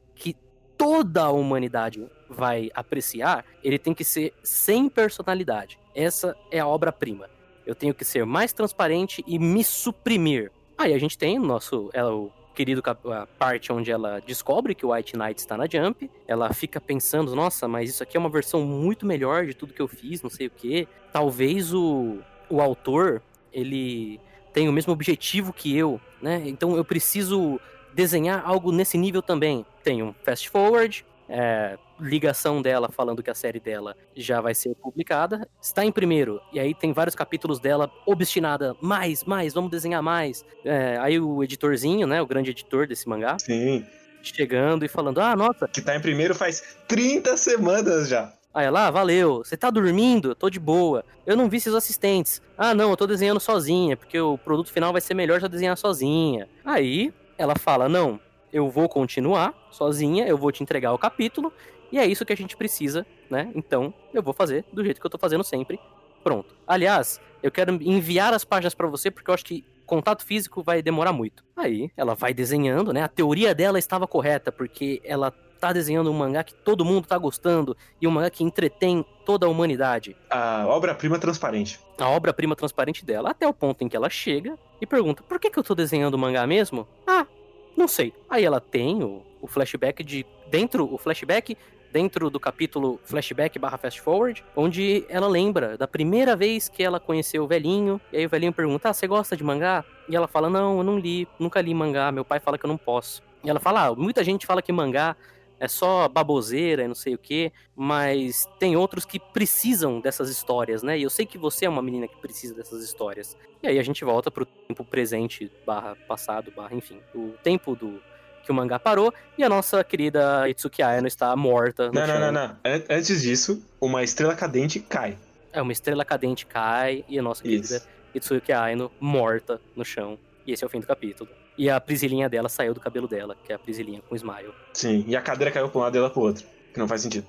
toda a humanidade vai apreciar, ele tem que ser sem personalidade. Essa é a obra-prima. Eu tenho que ser mais transparente e me suprimir. Aí a gente tem o nosso, é o querido a parte onde ela descobre que o White Knight está na Jump. Ela fica pensando, nossa, mas isso aqui é uma versão muito melhor de tudo que eu fiz, não sei o quê. Talvez o, o autor, ele tenha o mesmo objetivo que eu, né? Então eu preciso desenhar algo nesse nível também. Tem um fast forward, é, ligação dela falando que a série dela já vai ser publicada. Está em primeiro, e aí tem vários capítulos dela obstinada, mais, mais, vamos desenhar mais. É, aí o editorzinho, né, o grande editor desse mangá, Sim. chegando e falando, ah, nossa, Que tá em primeiro faz 30 semanas já. Aí ela, ah, valeu, você tá dormindo? Eu tô de boa. Eu não vi seus assistentes. Ah, não, eu tô desenhando sozinha, porque o produto final vai ser melhor eu desenhar sozinha. Aí ela fala, não, eu vou continuar sozinha, eu vou te entregar o capítulo, e é isso que a gente precisa, né? Então, eu vou fazer do jeito que eu tô fazendo sempre. Pronto. Aliás, eu quero enviar as páginas pra você, porque eu acho que contato físico vai demorar muito. Aí, ela vai desenhando, né? A teoria dela estava correta, porque ela tá desenhando um mangá que todo mundo tá gostando e um mangá que entretém toda a humanidade. A obra-prima transparente. A obra-prima transparente dela, até o ponto em que ela chega e pergunta: por que, que eu tô desenhando o mangá mesmo? Não sei. Aí ela tem o, o flashback de. Dentro, o flashback dentro do capítulo flashback barra fast forward, onde ela lembra da primeira vez que ela conheceu o velhinho, e aí o velhinho pergunta, ah, você gosta de mangá? E ela fala, não, eu não li, nunca li mangá, meu pai fala que eu não posso. E ela fala, ah, muita gente fala que mangá é só baboseira e não sei o que, mas tem outros que precisam dessas histórias, né? E eu sei que você é uma menina que precisa dessas histórias. E aí a gente volta pro tempo presente, barra passado, barra, enfim, o tempo do que o mangá parou, e a nossa querida Itsuki Ayano está morta no Não, não, não, não. An- Antes disso, uma estrela cadente cai. É, uma estrela cadente cai, e a nossa querida Isso. Itsuki Ayano morta no chão. E esse é o fim do capítulo. E a prisilinha dela saiu do cabelo dela, que é a prisilinha com smile. Sim. E a cadeira caiu pra um lado e ela pro outro. Que não faz sentido.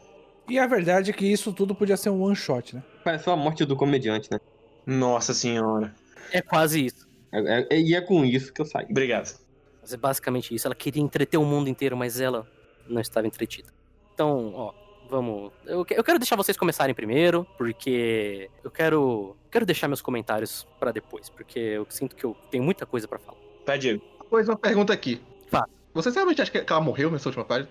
E a verdade é que isso tudo podia ser um one shot, né? Parece só a morte do comediante, né? Nossa senhora. É quase isso. É- é- e é com isso que eu saio. Obrigado. Mas é basicamente isso. Ela queria entreter o mundo inteiro, mas ela não estava entretida. Então, ó, vamos. Eu, que- eu quero deixar vocês começarem primeiro, porque eu quero. Quero deixar meus comentários pra depois, porque eu sinto que eu tenho muita coisa pra falar. Vai, Diego. Pois uma pergunta aqui. Fala. Você realmente acha que ela morreu nessa última página?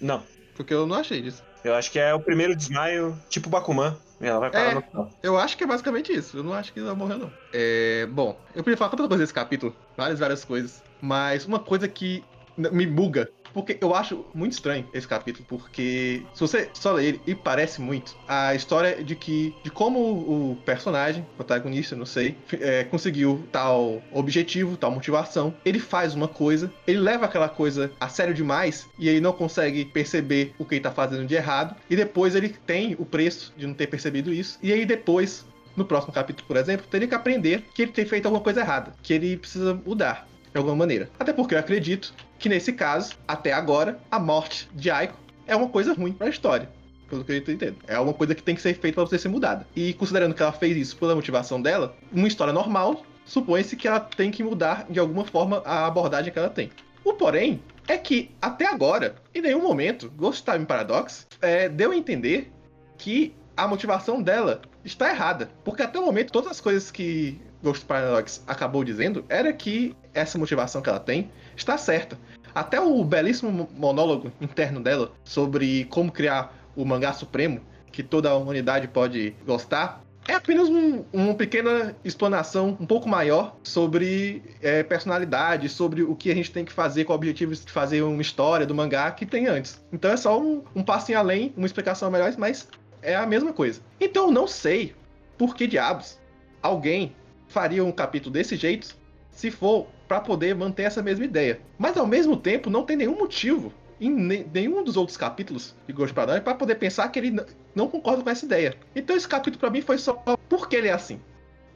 Não. Porque eu não achei disso. Eu acho que é o primeiro desmaio, tipo Bakuman. E ela vai parar É. no final. Eu acho que é basicamente isso. Eu não acho que ela morreu, não. É. Bom, eu podia falar tanta coisa desse capítulo. Várias, várias coisas. Mas uma coisa que me buga. Porque eu acho muito estranho esse capítulo, porque se você só lê ele, e parece muito a história de que de como o personagem, protagonista, não sei, *laughs* é, conseguiu tal objetivo, tal motivação. Ele faz uma coisa, ele leva aquela coisa a sério demais e ele não consegue perceber o que ele tá fazendo de errado. E depois ele tem o preço de não ter percebido isso. E aí depois no próximo capítulo, por exemplo, teria que aprender que ele tem feito alguma coisa errada, que ele precisa mudar de alguma maneira. Até porque eu acredito que nesse caso, até agora, a morte de Aiko é uma coisa ruim pra história. Pelo que eu tô entendendo. É uma coisa que tem que ser feita pra você ser mudada. E considerando que ela fez isso pela motivação dela, uma história normal, supõe-se que ela tem que mudar de alguma forma a abordagem que ela tem. O porém é que, até agora, em nenhum momento, Ghost Time Paradox é, deu a entender que a motivação dela está errada. Porque até o momento, todas as coisas que Ghost Paradox acabou dizendo era que essa motivação que ela tem está certa. Até o belíssimo monólogo interno dela sobre como criar o mangá supremo, que toda a humanidade pode gostar, é apenas um- uma pequena explanação um pouco maior sobre é, personalidade, sobre o que a gente tem que fazer com o objetivo de fazer uma história do mangá que tem antes. Então é só um, um passinho além, uma explicação melhor, mas é a mesma coisa. Então não sei por que diabos alguém faria um capítulo desse jeito se for pra poder manter essa mesma ideia. Mas ao mesmo tempo não tem nenhum motivo em ne- nenhum dos outros capítulos de Ghost Paradise para poder pensar que ele não concorda com essa ideia. Então esse capítulo pra mim foi só por que ele é assim.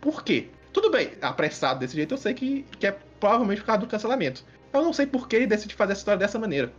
Por quê? Tudo bem, apressado desse jeito eu sei que, que é provavelmente por causa do cancelamento. Eu não sei por que ele decide fazer essa história dessa maneira.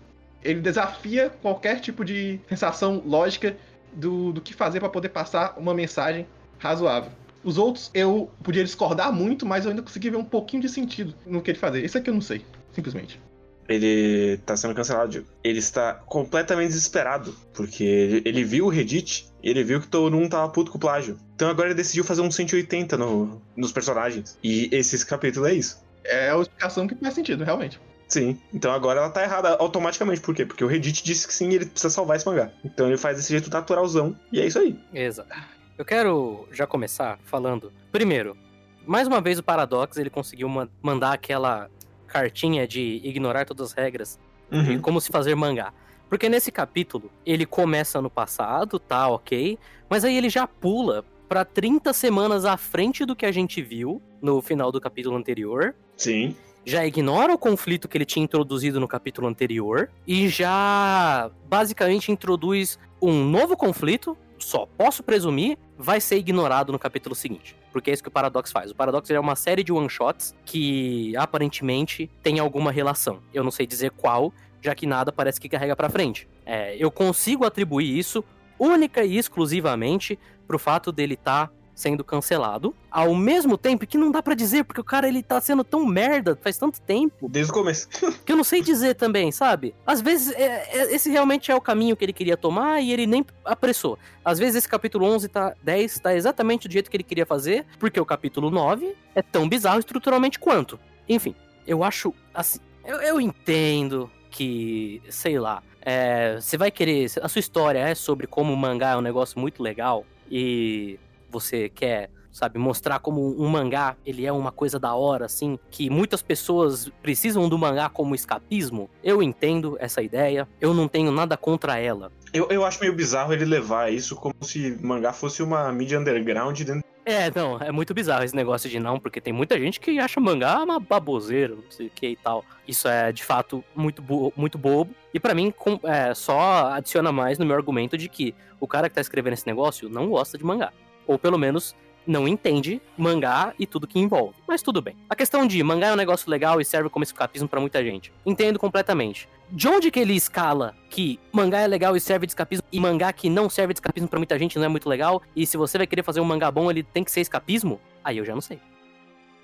Ele desafia qualquer tipo de sensação lógica do, do que fazer pra poder passar uma mensagem razoável. Os outros eu podia discordar muito, mas eu ainda consegui ver um pouquinho de sentido no que ele fazer. Isso aqui eu não sei, simplesmente. Ele tá sendo cancelado, Diego. Ele está completamente desesperado. Porque ele, ele viu o Reddit e ele viu que todo mundo tava puto com o plágio. Então agora ele decidiu fazer um 180 no, nos personagens. E esse capítulo é isso. É a explicação que faz sentido, realmente. Sim. Então agora ela tá errada automaticamente. Por quê? Porque o Reddit disse que sim, ele precisa salvar esse mangá. Então ele faz desse jeito naturalzão. E é isso aí. Exato. Eu quero já começar falando. Primeiro, mais uma vez o Paradox ele conseguiu ma- mandar aquela cartinha de ignorar todas as regras de como se fazer mangá. Porque nesse capítulo, ele começa no passado, tá ok, mas aí ele já pula pra 30 semanas à frente do que a gente viu no final do capítulo anterior. Sim. Já ignora o conflito que ele tinha introduzido no capítulo anterior e já basicamente introduz um novo conflito, só posso presumir, vai ser ignorado no capítulo seguinte. Porque é isso que o Paradox faz. O Paradox é uma série de one-shots que aparentemente tem alguma relação. Eu não sei dizer qual, já que nada parece que carrega pra frente. É, eu consigo atribuir isso única e exclusivamente pro fato dele estar sendo cancelado, ao mesmo tempo que não dá pra dizer, porque o cara ele tá sendo tão merda faz tanto tempo Desde o começo. *laughs* que eu não sei dizer também, sabe? Às vezes é- é- esse realmente é o caminho que ele queria tomar e ele nem apressou. Às vezes esse capítulo 11 tá 10 tá exatamente do jeito que ele queria fazer, porque o capítulo 9 é tão bizarro estruturalmente quanto. Enfim, eu acho assim, eu, eu entendo que, sei lá, é, você vai querer, a sua história é sobre como o mangá é um negócio muito legal e você quer sabe, mostrar como um mangá, ele é uma coisa da hora, assim, que muitas pessoas precisam do mangá como escapismo. Eu entendo essa ideia, eu não tenho nada contra ela. Eu, eu acho meio bizarro ele levar isso como se mangá fosse uma mídia underground dentro. É, não, é muito bizarro esse negócio de não, porque tem muita gente que acha mangá uma baboseira, não sei o que e tal. Isso é, de fato, muito, bo muito bobo. E pra mim, com- é, só adiciona mais no meu argumento de que o cara que tá escrevendo esse negócio não gosta de mangá. Ou pelo menos não entende mangá e tudo que envolve. Mas tudo bem. A questão de mangá é um negócio legal e serve como escapismo pra muita gente. Entendo completamente. De onde que ele escala que mangá é legal e serve de escapismo e mangá que não serve de escapismo pra muita gente não é muito legal e se você vai querer fazer um mangá bom ele tem que ser escapismo? Aí eu já não sei.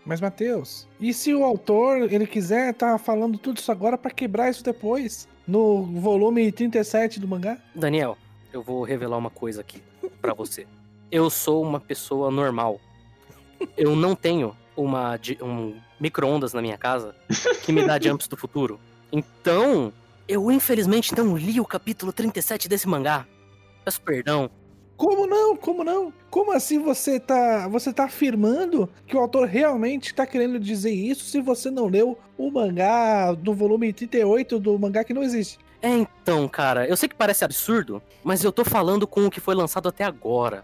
Mas, Matheus, e se o autor, ele quiser tá falando tudo isso agora pra quebrar isso depois? No volume 37 do mangá? Daniel, eu vou revelar uma coisa aqui pra você. Eu sou uma pessoa normal. Eu não tenho uma um micro-ondas na minha casa que me dá jumps do futuro. Então, eu infelizmente não li o capítulo 37 desse mangá. Peço perdão. Como não? Como não? Como assim você tá, você tá afirmando que o autor realmente tá querendo dizer isso se você não leu o mangá do volume 38 do mangá que não existe? É então, cara, eu sei que parece absurdo, mas eu tô falando com o que foi lançado até agora.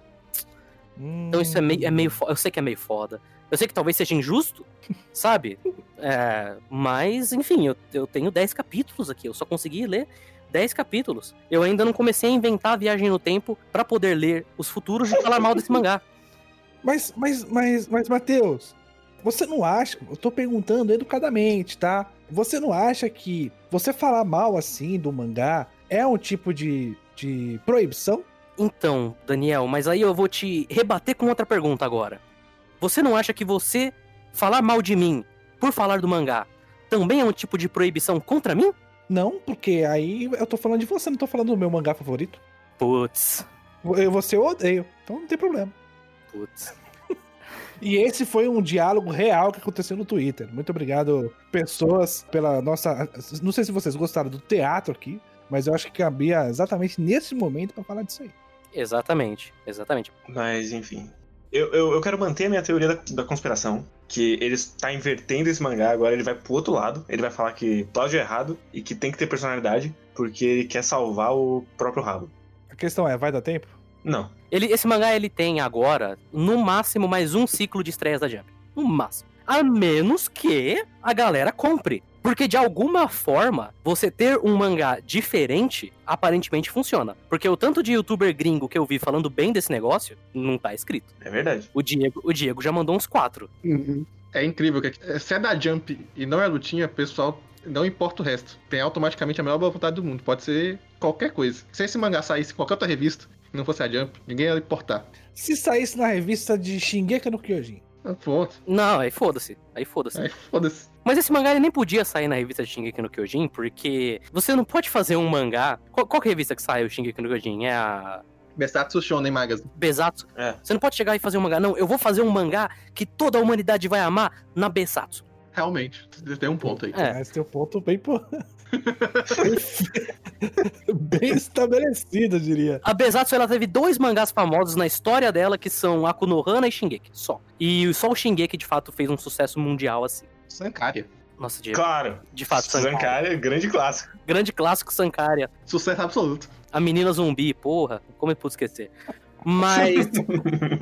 Então isso é meio, é meio foda. Eu sei que é meio foda. Eu sei que talvez seja injusto, *laughs* sabe? É, mas, enfim, eu, eu tenho 10 capítulos aqui. Eu só consegui ler 10 capítulos. Eu ainda não comecei a inventar a viagem no tempo pra poder ler os futuros e falar mal desse mangá. *laughs* Mas, mas, mas, mas, Matheus, você não acha? Eu tô perguntando educadamente, tá? Você não acha que você falar mal assim do mangá é um tipo de, de proibição? Então, Daniel, mas aí eu vou te rebater com outra pergunta agora. Você não acha que você falar mal de mim por falar do mangá também é um tipo de proibição contra mim? Não, porque aí eu tô falando de você, não tô falando do meu mangá favorito. Putz, Eu, você eu odeio, então não tem problema. putz. *laughs* E esse foi um diálogo real que aconteceu no Twitter. Muito obrigado, pessoas, pela nossa. Não sei se vocês gostaram do teatro aqui, Mas eu acho que cabia exatamente nesse momento pra falar disso aí. Exatamente, exatamente. Mas, enfim. Eu, eu, eu quero manter a minha teoria da, da conspiração. Que ele está invertendo esse mangá, agora ele vai pro outro lado. Ele vai falar que plágio é errado e que tem que ter personalidade, porque ele quer salvar o próprio rabo. A questão é, vai dar tempo? Não. Ele, esse mangá ele tem agora, no máximo, mais um ciclo de estreias da Jump. No máximo. A menos que a galera compre. Porque de alguma forma, você ter um mangá diferente aparentemente funciona. Porque o tanto de youtuber gringo que eu vi falando bem desse negócio, não tá escrito. É verdade. O Diego, o Diego já mandou uns quatro. É incrível que se é da Jump e não é lutinha, pessoal, não importa o resto. Tem automaticamente a melhor boa vontade do mundo. Pode ser qualquer coisa. Se esse mangá saísse em qualquer outra revista, e não fosse a Jump, ninguém ia importar. Se saísse na revista de Shingeki no Kyojin. Ah, Pronto. Não, aí foda-se. Aí foda-se. Aí foda-se. Mas esse mangá ele nem podia sair na revista de Shingeki no Kyojin, porque você não pode fazer um mangá. Qual, qual que é a revista que sai o Shingeki no Kyojin? É a Besatsu Shonen Magazine. Besatsu. É. Você não pode chegar e fazer um mangá. Não, eu vou fazer um mangá que toda a humanidade vai amar na Besatsu. Realmente, tem um ponto aí. É. Mas tem um ponto bem. *laughs* *laughs* bem estabelecido, eu diria. A Besatsu ela teve dois mangás famosos na história dela, que são Akunohana e Shingeki, só. E só o Shingeki, de fato, fez um sucesso mundial assim. Sankaria. Nossa, Diego. Claro. De fato, Sankaria. Grande clássico. Grande clássico Sankaria. Sucesso absoluto. A menina zumbi, porra, como eu pude esquecer. Mas,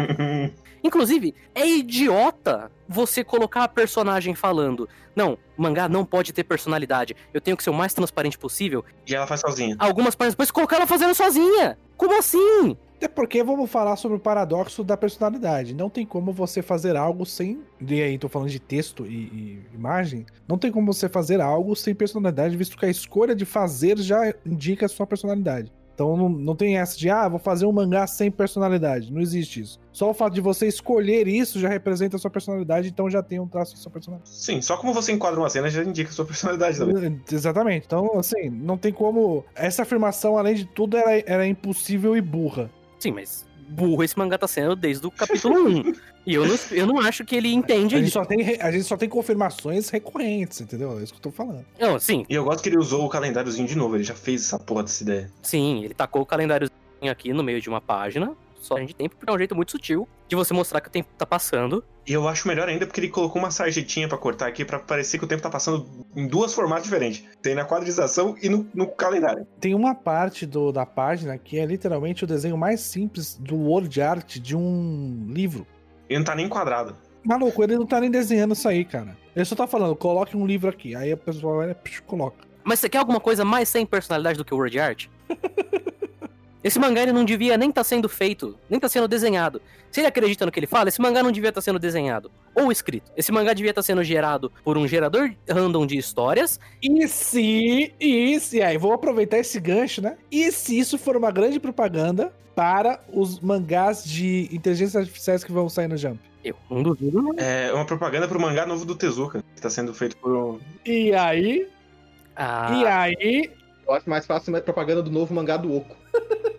*laughs* inclusive, é idiota você colocar a personagem falando: Não, mangá não pode ter personalidade. Eu tenho que ser o mais transparente possível. e ela faz sozinha. Algumas páginas depois colocar ela fazendo sozinha. Como assim? Até porque vamos falar sobre o paradoxo da personalidade. Não tem como você fazer algo sem. E aí, tô falando de texto e, e imagem. Não tem como você fazer algo sem personalidade, visto que a escolha de fazer já indica a sua personalidade. Então não, não tem essa de, ah, vou fazer um mangá sem personalidade. Não existe isso. Só o fato de você escolher isso já representa a sua personalidade, então já tem um traço da sua personalidade. Sim, só como você enquadra uma cena já indica a sua personalidade também. Exatamente. Então, assim, não tem como. Essa afirmação, além de tudo, era, era impossível e burra. Sim, mas burro esse mangá tá sendo desde o capítulo 1. E eu não, eu não acho que ele entende A gente, isso. só tem, a gente só tem confirmações recorrentes, entendeu? É isso que eu tô falando. Não, sim, E eu gosto que ele usou o calendáriozinho de novo, ele já fez essa porra dessa ideia. sim, ele tacou o calendáriozinho aqui no meio de uma página. Só a gente tem, porque é um jeito muito sutil de você mostrar que o tempo tá passando. E eu acho melhor ainda porque ele colocou uma sarjetinha pra cortar aqui pra parecer que o tempo tá passando em duas formatos diferentes. Tem na quadrização e no, no calendário. Tem uma parte do, da página que é literalmente o desenho mais simples do word art de um livro. E não tá nem quadrado. Maluco, ele não tá nem desenhando isso aí, cara. Ele só tá falando, coloque um livro aqui. Aí a pessoa vai, psh, coloca. Mas você quer alguma coisa mais sem personalidade do que o word art? *laughs* Esse mangá ele não devia nem estar sendo feito, nem tá sendo desenhado. Se ele acredita no que ele fala, esse mangá não devia estar sendo desenhado ou escrito. Esse mangá devia estar sendo gerado por um gerador random de histórias. E se, e se, aí vou aproveitar esse gancho, né? E se isso for uma grande propaganda para os mangás de inteligências artificiais que vão sair no Jump? Eu não duvido, não. É uma propaganda pro mangá novo do Tezuka, que tá sendo feito por um. E aí, Ah, e aí, Eu acho mais fácil a propaganda do novo mangá do Oco. *laughs*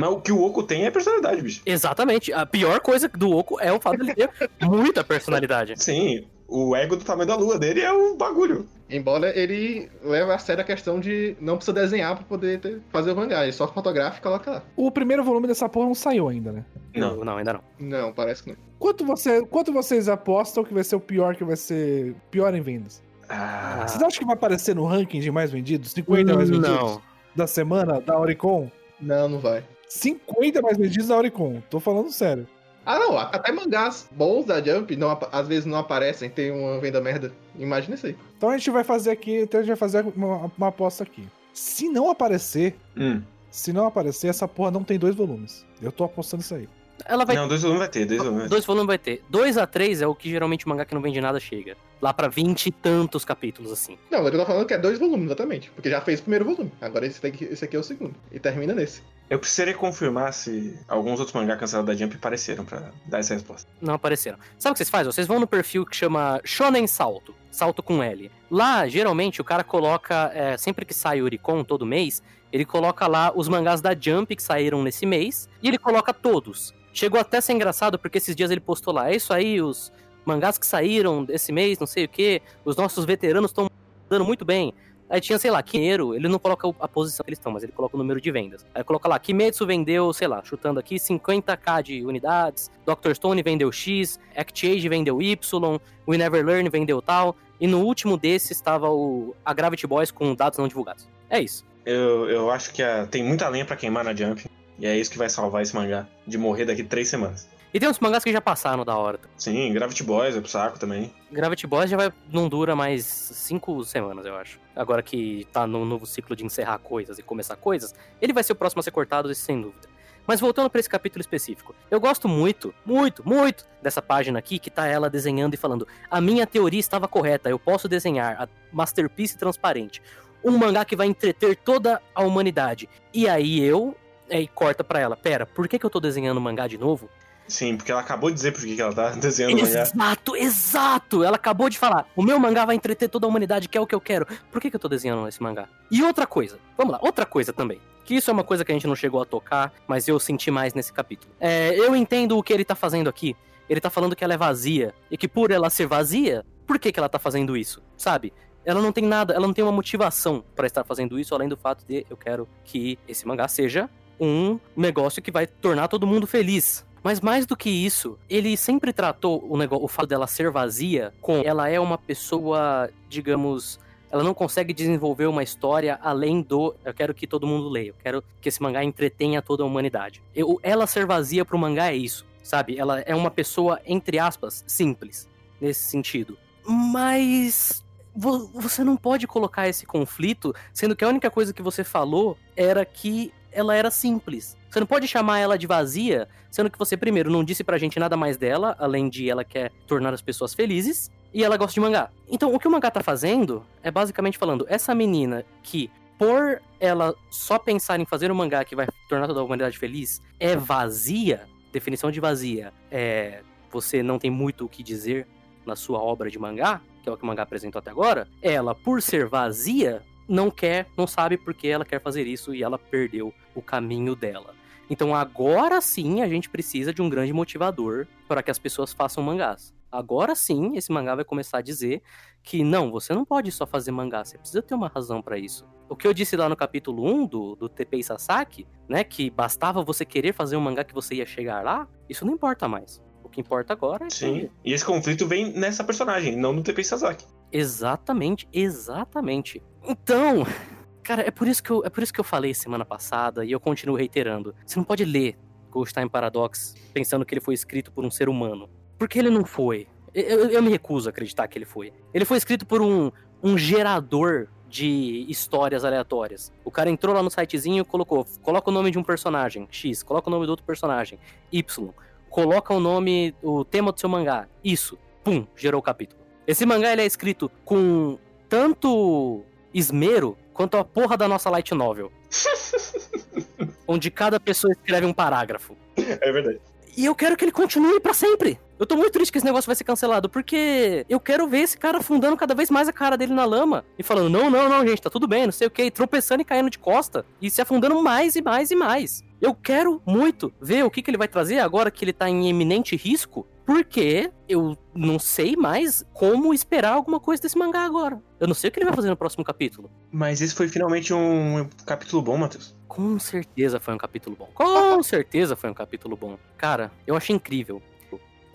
Mas o que o Oco tem é personalidade, bicho. Exatamente. A pior coisa do Oco é o fato dele ter *laughs* muita personalidade. Sim, o ego do tamanho da lua dele é o bagulho. Embora ele leve a sério a questão de não precisa desenhar pra poder ter- fazer o mangá. Ele só fotografa e coloca lá. o primeiro volume dessa porra não saiu ainda, né? Não. não, ainda não. Não, parece que não. Quanto, você, quanto vocês apostam que vai ser o pior que vai ser pior em vendas? Ah, Vocês acham que vai aparecer no ranking de mais vendidos? 50 mais vendidos Não. da semana da Oricon? Não, não vai. 50 mais vendidos da Oricon. Tô falando sério. Ah, não. Até mangás bons da Jump não, às vezes não aparecem. Tem uma venda merda. Imagina isso aí. Então a gente vai fazer aqui, então a gente vai fazer uma, uma aposta aqui. Se não aparecer, hum. se não aparecer, essa porra não tem dois volumes. Eu tô apostando isso aí. Ela vai Não, dois volumes vai ter, dois volumes vai ter. Dois volumes vai ter. Dois a três é o que geralmente o mangá que não vende nada chega. Lá pra vinte e tantos capítulos, assim. Não, eu tô falando que é dois volumes, exatamente. Porque já fez o primeiro volume. Agora esse aqui, esse aqui é o segundo. E termina nesse. Eu precisaria confirmar se alguns outros mangá cancelados da Jump apareceram pra dar essa resposta. Não apareceram. Sabe o que vocês fazem? Vocês vão no perfil que chama Shonen Salto. Salto com L. Lá, geralmente, o cara coloca, é, sempre que sai o Oricon, todo mês, ele coloca lá os mangás da Jump que saíram nesse mês, e ele coloca todos. Chegou até a ser engraçado, porque esses dias ele postou lá, é isso aí, os mangás que saíram esse mês, não sei o que, os nossos veteranos estão dando muito bem. Aí tinha, sei lá, Kineiro, ele não coloca a posição que eles estão, mas ele coloca o número de vendas. Aí coloca lá, Kimetsu vendeu, sei lá, chutando aqui, 50k de unidades, Dr. Stone vendeu X, ActAge vendeu Y, We Never Learn vendeu tal, e no último desses estava o, a Gravity Boys com dados não divulgados. É isso. Eu, eu acho que a- tem muita lenha pra queimar na Jump. E é isso que vai salvar esse mangá. De morrer daqui três semanas. E tem uns mangás que já passaram da hora. Sim, Gravity Boys é pro saco também. Gravity Boys já vai, não dura mais cinco semanas, eu acho. Agora que tá no novo ciclo de encerrar coisas e começar coisas, ele vai ser o próximo a ser cortado, isso sem dúvida. Mas voltando pra esse capítulo específico, eu gosto muito, muito, muito dessa página aqui que tá ela desenhando e falando: a minha teoria estava correta, eu posso desenhar a masterpiece transparente, um mangá que vai entreter toda a humanidade. E aí eu, aí corta pra ela: pera, por que, que eu tô desenhando mangá de novo? Sim, porque ela acabou de dizer por que ela tá *laughs* desenhando o mangá. Exato, exato! Ela acabou de falar. O meu mangá vai entreter toda a humanidade, que é o que eu quero. Por que, que eu tô desenhando esse mangá? E outra coisa, vamos lá, outra coisa também. Que isso é uma coisa que a gente não chegou a tocar, mas eu senti mais nesse capítulo. É, eu entendo o que ele tá fazendo aqui. Ele tá falando que ela é vazia. E que por ela ser vazia, por que, que ela tá fazendo isso? Sabe? Ela não tem nada, ela não tem uma motivação pra estar fazendo isso, além do fato de eu quero que esse mangá seja um negócio que vai tornar todo mundo feliz. Mas mais do que isso, ele sempre tratou o, negócio, o fato dela ser vazia com ela é uma pessoa, digamos, ela não consegue desenvolver uma história além do eu quero que todo mundo leia, eu quero que esse mangá entretenha toda a humanidade. Eu, ela ser vazia pro mangá é isso, sabe? Ela é uma pessoa, entre aspas, simples, nesse sentido. Mas vo- você não pode colocar esse conflito, sendo que a única coisa que você falou era que ela era simples. Você não pode chamar ela de vazia, sendo que você, primeiro, não disse pra gente nada mais dela, além de ela quer tornar as pessoas felizes, e ela gosta de mangá. Então, o que o mangá tá fazendo é basicamente falando, essa menina que, por ela só pensar em fazer um mangá que vai tornar toda a humanidade feliz, é vazia, definição de vazia, é você não tem muito o que dizer na sua obra de mangá, que é o que o mangá apresentou até agora, ela, por ser vazia, não quer, não sabe porque ela quer fazer isso e ela perdeu o caminho dela. Então agora sim a gente precisa de um grande motivador para que as pessoas façam mangás. Agora sim esse mangá vai começar a dizer que não, você não pode só fazer mangá, você precisa ter uma razão para isso. O que eu disse lá no capítulo 1 do, do TP Sasaki, né, que bastava você querer fazer um mangá que você ia chegar lá, isso não importa mais. O que importa agora é Sim. que E esse conflito vem nessa personagem, não no TP Sasaki. Exatamente, exatamente. Então, *laughs* cara, é por isso que eu, é por isso que eu falei semana passada e eu continuo reiterando. Você não pode ler Ghost Time Paradox pensando que ele foi escrito por um ser humano, porque ele não foi. Eu, eu- me recuso a acreditar que ele foi. Ele foi escrito por um, um gerador de histórias aleatórias. O cara entrou lá no sitezinho colocou, coloca o nome de um personagem, X, coloca o nome do outro personagem, Y, coloca o nome, o tema do seu mangá, isso, pum, gerou o capítulo. Esse mangá ele é escrito com tanto esmero quanto a porra da nossa light novel. *laughs* onde cada pessoa escreve um parágrafo. É verdade. E eu quero que ele continue pra sempre. Eu tô muito triste que esse negócio vai ser cancelado, porque eu quero ver esse cara afundando cada vez mais a cara dele na lama e falando: não, não, não, gente, tá tudo bem, não sei o que, tropeçando e caindo de costa e se afundando mais e mais e mais. Eu quero muito ver o que, que ele vai trazer agora que ele tá em eminente risco, porque eu não sei mais como esperar alguma coisa desse mangá agora. Eu não sei o que ele vai fazer no próximo capítulo. Mas esse foi finalmente um capítulo bom, Matheus. Com certeza foi um capítulo bom. Com *laughs* certeza foi um capítulo bom. Cara, eu achei incrível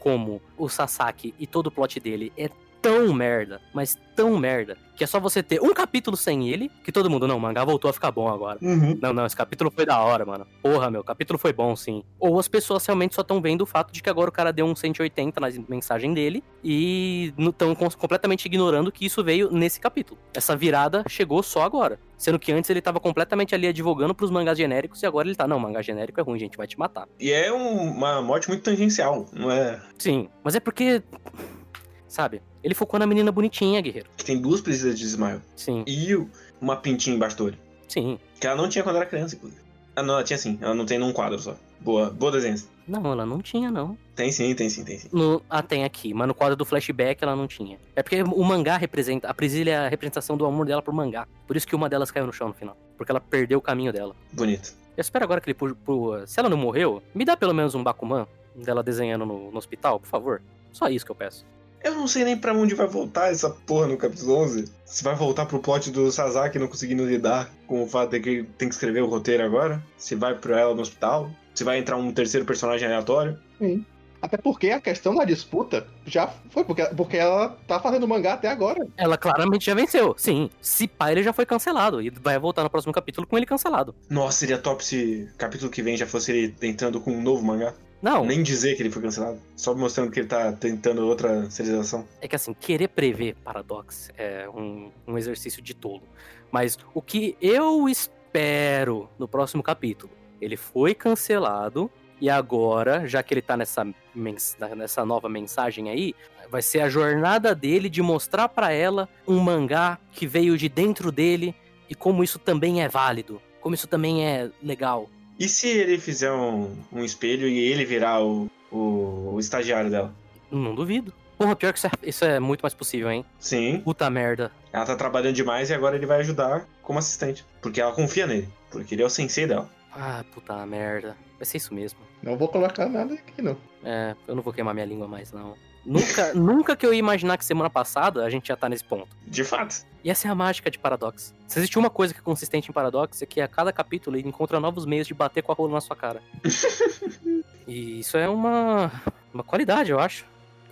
como o Sasaki e todo o plot dele é tão merda, mas tão merda, que é só você ter um capítulo sem ele, que todo mundo, não, o mangá voltou a ficar bom agora. Uhum. Não, não, esse capítulo foi da hora, mano. Porra, meu, o capítulo foi bom, sim. Ou as pessoas realmente só estão vendo o fato de que agora o cara deu um 180 na mensagem dele e estão completamente ignorando que isso veio nesse capítulo. Essa virada chegou só agora. Sendo que antes ele tava completamente ali advogando pros mangás genéricos e agora ele tá, não, mangá genérico é ruim, gente, vai te matar. E é um- uma morte muito tangencial, não é? Sim, mas é porque. Sabe? Ele focou na menina bonitinha, guerreiro. Que tem duas precisas de Ismael. Sim, E uma pintinha embaixo do olho. sim. Que ela não tinha quando era criança, inclusive. Ah, não, ela tinha sim. Ela não tem num quadro só. Boa, boa desenho. Não, ela não tinha, não. Tem sim, tem sim, tem sim. No, ah, tem aqui, mas no quadro do flashback ela não tinha. É porque o mangá representa. A Priscila é a representação do amor dela pro mangá. Por isso que uma delas caiu no chão no final. Porque ela perdeu o caminho dela. Bonito. Eu espero agora que ele. pu- se ela não morreu, me dá pelo menos um Bakuman dela desenhando no, no hospital, por favor. Só isso que eu peço. Eu não sei nem pra onde vai voltar essa porra no capítulo 11. Se vai voltar pro plot do Sasaki não conseguindo lidar com o fato de que tem que escrever o roteiro agora. Se vai pra ela no hospital. Se vai entrar um terceiro personagem aleatório. Até porque a questão da disputa já foi, porque, porque ela tá fazendo mangá até agora. Ela claramente já venceu. Sim, se pá, ele já foi cancelado. E vai voltar no próximo capítulo com ele cancelado. Nossa, seria top se capítulo que vem já fosse ele entrando com um novo mangá. Não, Nem dizer que ele foi cancelado. Só mostrando que ele tá tentando outra serialização. é que assim, querer prever Paradox é um, um exercício de tolo. Mas o que eu espero no próximo capítulo? Ele foi cancelado e agora, já que ele tá nessa, nessa nova mensagem aí, vai ser a jornada dele de mostrar pra ela um mangá que veio de dentro dele e como isso também é válido, como isso também é legal. E se ele fizer um, um espelho e ele virar o, o, o estagiário dela? Não duvido. Porra, pior que isso é, isso é muito mais possível, hein? Sim, Puta merda. ela tá trabalhando demais e agora ele vai ajudar como assistente. Porque ela confia nele. Porque ele é o sensei dela. Ah, puta merda. Vai ser isso mesmo. Não vou colocar nada aqui, não. É, eu não vou queimar minha língua mais, não. Nunca, *laughs* nunca que eu ia imaginar que semana passada a gente já tá nesse ponto. De fato. E essa é a mágica de Paradox. Se existe uma coisa que é consistente em Paradox, é que a cada capítulo ele encontra novos meios de bater com a rola na sua cara. *laughs* e isso é uma, uma qualidade, eu acho.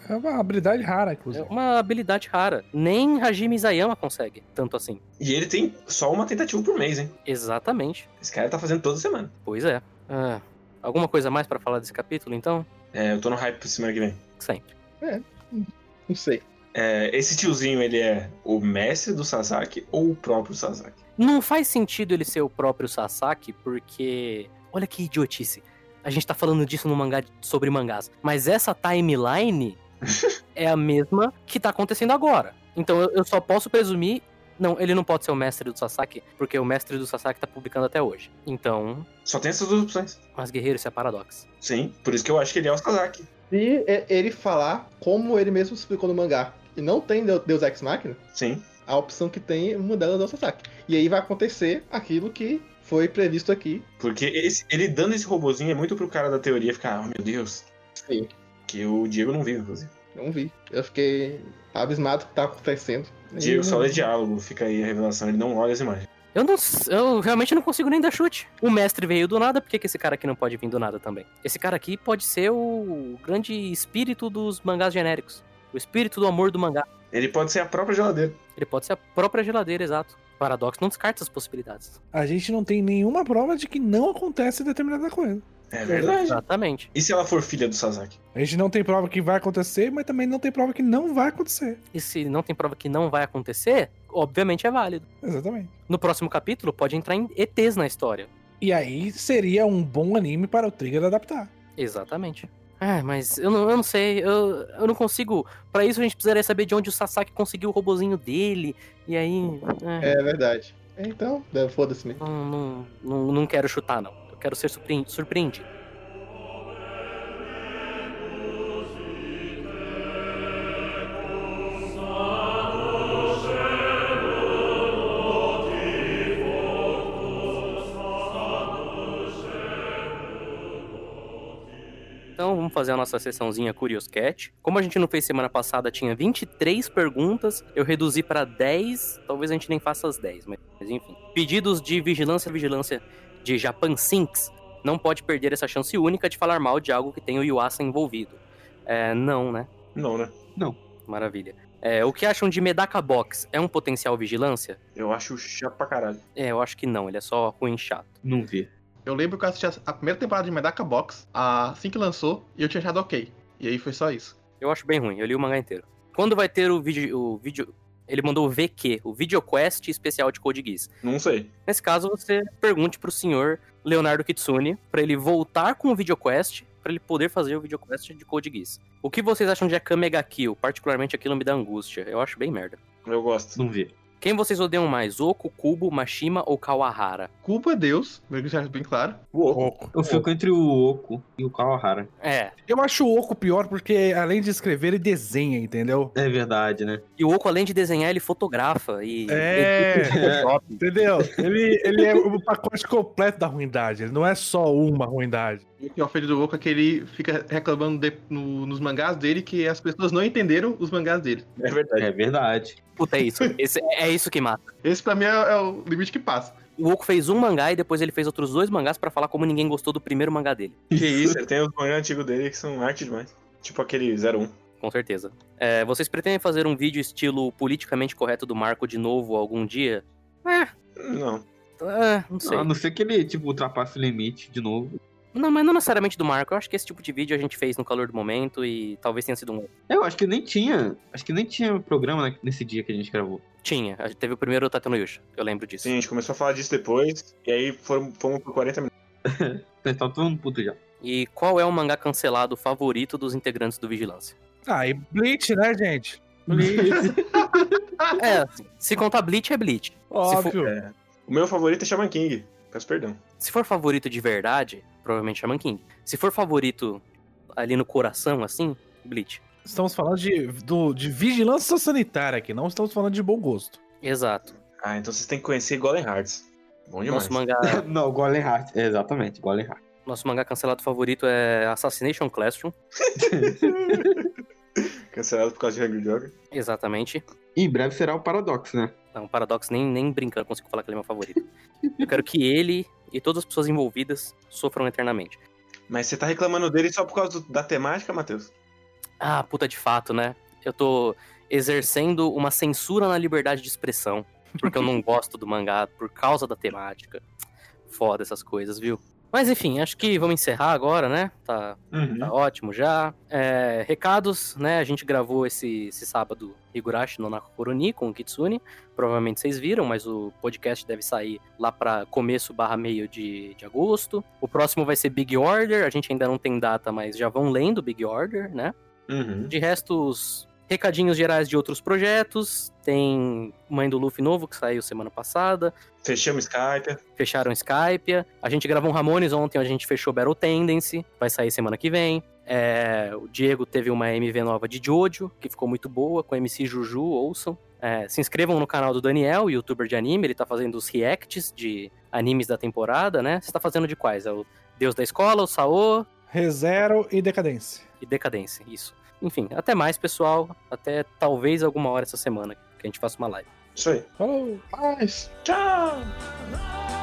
É uma habilidade rara, É inclusive. uma habilidade rara. Nem Hajime Isayama consegue, tanto assim. E ele tem só uma tentativa por mês, hein? Exatamente. Esse cara tá fazendo toda semana. Pois é. Ah, alguma coisa mais pra falar desse capítulo, então? É, eu tô no hype pra semana que vem. Sempre. Não sei. É, esse tiozinho, ele é o mestre do Sasaki ou o próprio Sasaki? Não faz sentido ele ser o próprio Sasaki, porque. Olha que idiotice. A gente tá falando disso no mangá sobre mangás. Mas essa timeline *laughs* é a mesma que tá acontecendo agora. Então eu, eu só posso presumir. Não, ele não pode ser o mestre do Sasaki, porque o mestre do Sasaki tá publicando até hoje. Então. Só tem essas duas opções. Mas guerreiro, isso é paradoxo. Sim, por isso que eu acho que ele é o Sasaki. Se e- ele falar como ele mesmo explicou no mangá e não tem Deu- Deus Ex Machina, Sim. a opção que tem, uma delas é o Sasaki. E aí vai acontecer aquilo que foi previsto aqui. Porque esse- ele dando esse robozinho é muito pro cara da teoria ficar, oh meu Deus. Sim. Que o Diego não viu, inclusive. Não vi. Eu fiquei abismado com o que tá acontecendo. Diego só lê diálogo, fica aí a revelação, ele não olha as imagens. Eu não. Eu realmente não consigo nem dar chute. O mestre veio do nada, por que, que esse cara aqui não pode vir do nada também? Esse cara aqui pode ser o grande espírito dos mangás genéricos. O espírito do amor do mangá. Ele pode ser a própria geladeira. Ele pode ser a própria geladeira, exato. Paradoxo não descarta as possibilidades. A gente não tem nenhuma prova de que não acontece determinada coisa. É verdade. Exatamente. E se ela for filha do Sasaki? A gente não tem prova que vai acontecer, mas também não tem prova que não vai acontecer. E se não tem prova que não vai acontecer, obviamente é válido. Exatamente. No próximo capítulo pode entrar em ETs na história. E aí seria um bom anime para o Trigger adaptar. Exatamente. Ah, mas eu não, eu não sei, eu, eu não consigo. Pra isso a gente precisaria saber de onde o Sasaki conseguiu o robozinho dele. E aí. é, É verdade. Então, é, foda-se mesmo. não, não, não, não quero chutar, não. Eu quero ser surpreen- surpreendido. Vamos fazer a nossa sessãozinha Curious Cat. Como a gente não fez semana passada, tinha 23 perguntas, eu reduzi para 10, talvez a gente nem faça as 10, mas, mas enfim. Pedidos de vigilância vigilância de Japan Sinks. Não pode perder essa chance única de falar mal de algo que tem o Yuasa envolvido. É, não, né? Não, né? Maravilha. É, o que acham de Medaka Box? É um potencial vigilância? Eu acho chato pra caralho. É, eu acho que não, ele é só ruim e chato. Não vi. Eu lembro que eu assisti a primeira temporada de Medaka Box assim que lançou e eu tinha achado ok. E aí foi só isso. Eu acho bem ruim, eu li o mangá inteiro. Quando vai ter o vídeo. O vídeo ele mandou o VQ, o VideoQuest especial de Code Geass. Não sei. Nesse caso, você pergunte pro senhor Leonardo Kitsune pra ele voltar com o VideoQuest pra ele poder fazer o VideoQuest de Code Geass. O que vocês acham de Akame ga Kill? Particularmente aquilo me dá angústia. Eu acho bem merda. Eu gosto. Não vi. Quem vocês odeiam mais, Oku, Kubo, Mashima ou Kawahara? Culpa é Deus, mesmo que seja bem claro. Uou. Oco. Eu fico entre o Oco e o Kawahara. É, Eu acho o Oco pior porque, além de escrever, ele desenha, entendeu? É verdade, né? e o Oku, além de desenhar, ele fotografa e... É, É, *laughs* entendeu? Ele, ele é o pacote completo da ruindade. Ele não é só uma ruindade. E o que ofende do Oco é que ele fica reclamando de- no- nos mangás dele que as pessoas não entenderam os mangás dele. É verdade. é verdade. Puta, é isso. Esse- é isso que mata. Esse pra mim é, é o limite que passa. O Oku fez um mangá e depois ele fez outros dois mangás pra falar como ninguém gostou do primeiro mangá dele. Que isso, ele tem os mangás antigos dele que são arte demais. Tipo aquele 01. Com certeza. É, vocês pretendem fazer um vídeo estilo politicamente correto do Marco de novo algum dia? Não. É, não sei. A não ser que ele, tipo, ultrapasse o limite de novo. Não, mas não necessariamente do Marco. Eu acho que esse tipo de vídeo a gente fez no calor do momento e talvez tenha sido um. Eu acho que nem tinha. Acho que nem tinha programa né, nesse dia que a gente gravou. Tinha. A gente teve o primeiro Tata no Yusha. Eu lembro disso. Sim, a gente começou a falar disso depois. E aí foram, fomos por 40 minutos. Tá todo mundo puto já. E qual é o mangá cancelado favorito dos integrantes do Vigilância? Ah, e Bleach, né, gente? *laughs* É, assim, se contar Bleach, é Bleach. Óbvio. O meu favorito é Shaman King. Peço perdão. Se for favorito de verdade, provavelmente Shaman King. Se for favorito ali no coração, assim, Bleach. Estamos falando de, do- de vigilância sanitária aqui, não estamos falando de bom gosto. Exato. Ah, então vocês têm que conhecer Golden Hearts. Bom demais. Nosso mangá, *laughs* Não, Golem Heart. É, exatamente, Golem Heart. nosso mangá cancelado favorito é Assassination Classroom. *laughs* Cancelado por causa de Hungry Joker. Exatamente. E em breve será o Paradox, né? Não, Paradox nem, nem brincando consigo falar que ele é meu favorito. Eu quero que ele e todas as pessoas envolvidas sofram eternamente. Mas você tá reclamando dele só por causa do- da temática, Matheus? Ah, puta de fato, né? Eu tô exercendo uma censura na liberdade de expressão. Porque eu não *laughs* gosto do mangá por causa da temática. Foda essas coisas, viu? Mas enfim, acho que vamos encerrar agora, né? Tá, tá ótimo já. É, recados, né? A gente gravou esse, esse sábado Higurashi no Nakoroni com o Kitsune. Provavelmente vocês viram, mas o podcast deve sair lá pra começo barra meio de, de agosto. O próximo vai ser Big Order. A gente ainda não tem data, mas já vão lendo Big Order, né? Uhum. De resto, os recadinhos gerais de outros projetos. Tem Mãe do Luffy novo, que saiu semana passada. Fechamos Skype. Fecharam Skype. A gente gravou um Ramones ontem, a gente fechou Battle Tendency. Vai sair semana que vem. É, o Diego teve uma MV nova de Jojo, que ficou muito boa, com MC Juju, ouçam. É, se inscrevam no canal do Daniel, youtuber de anime, ele tá fazendo os reacts de animes da temporada, né? Você tá fazendo de quais? É o Deus da Escola, o Saô Rezero e decadência. E Decadência, isso. Enfim, até mais, pessoal. Até talvez alguma hora essa semana que a gente faça uma live. Isso aí. Falou! Mas. Tchau!「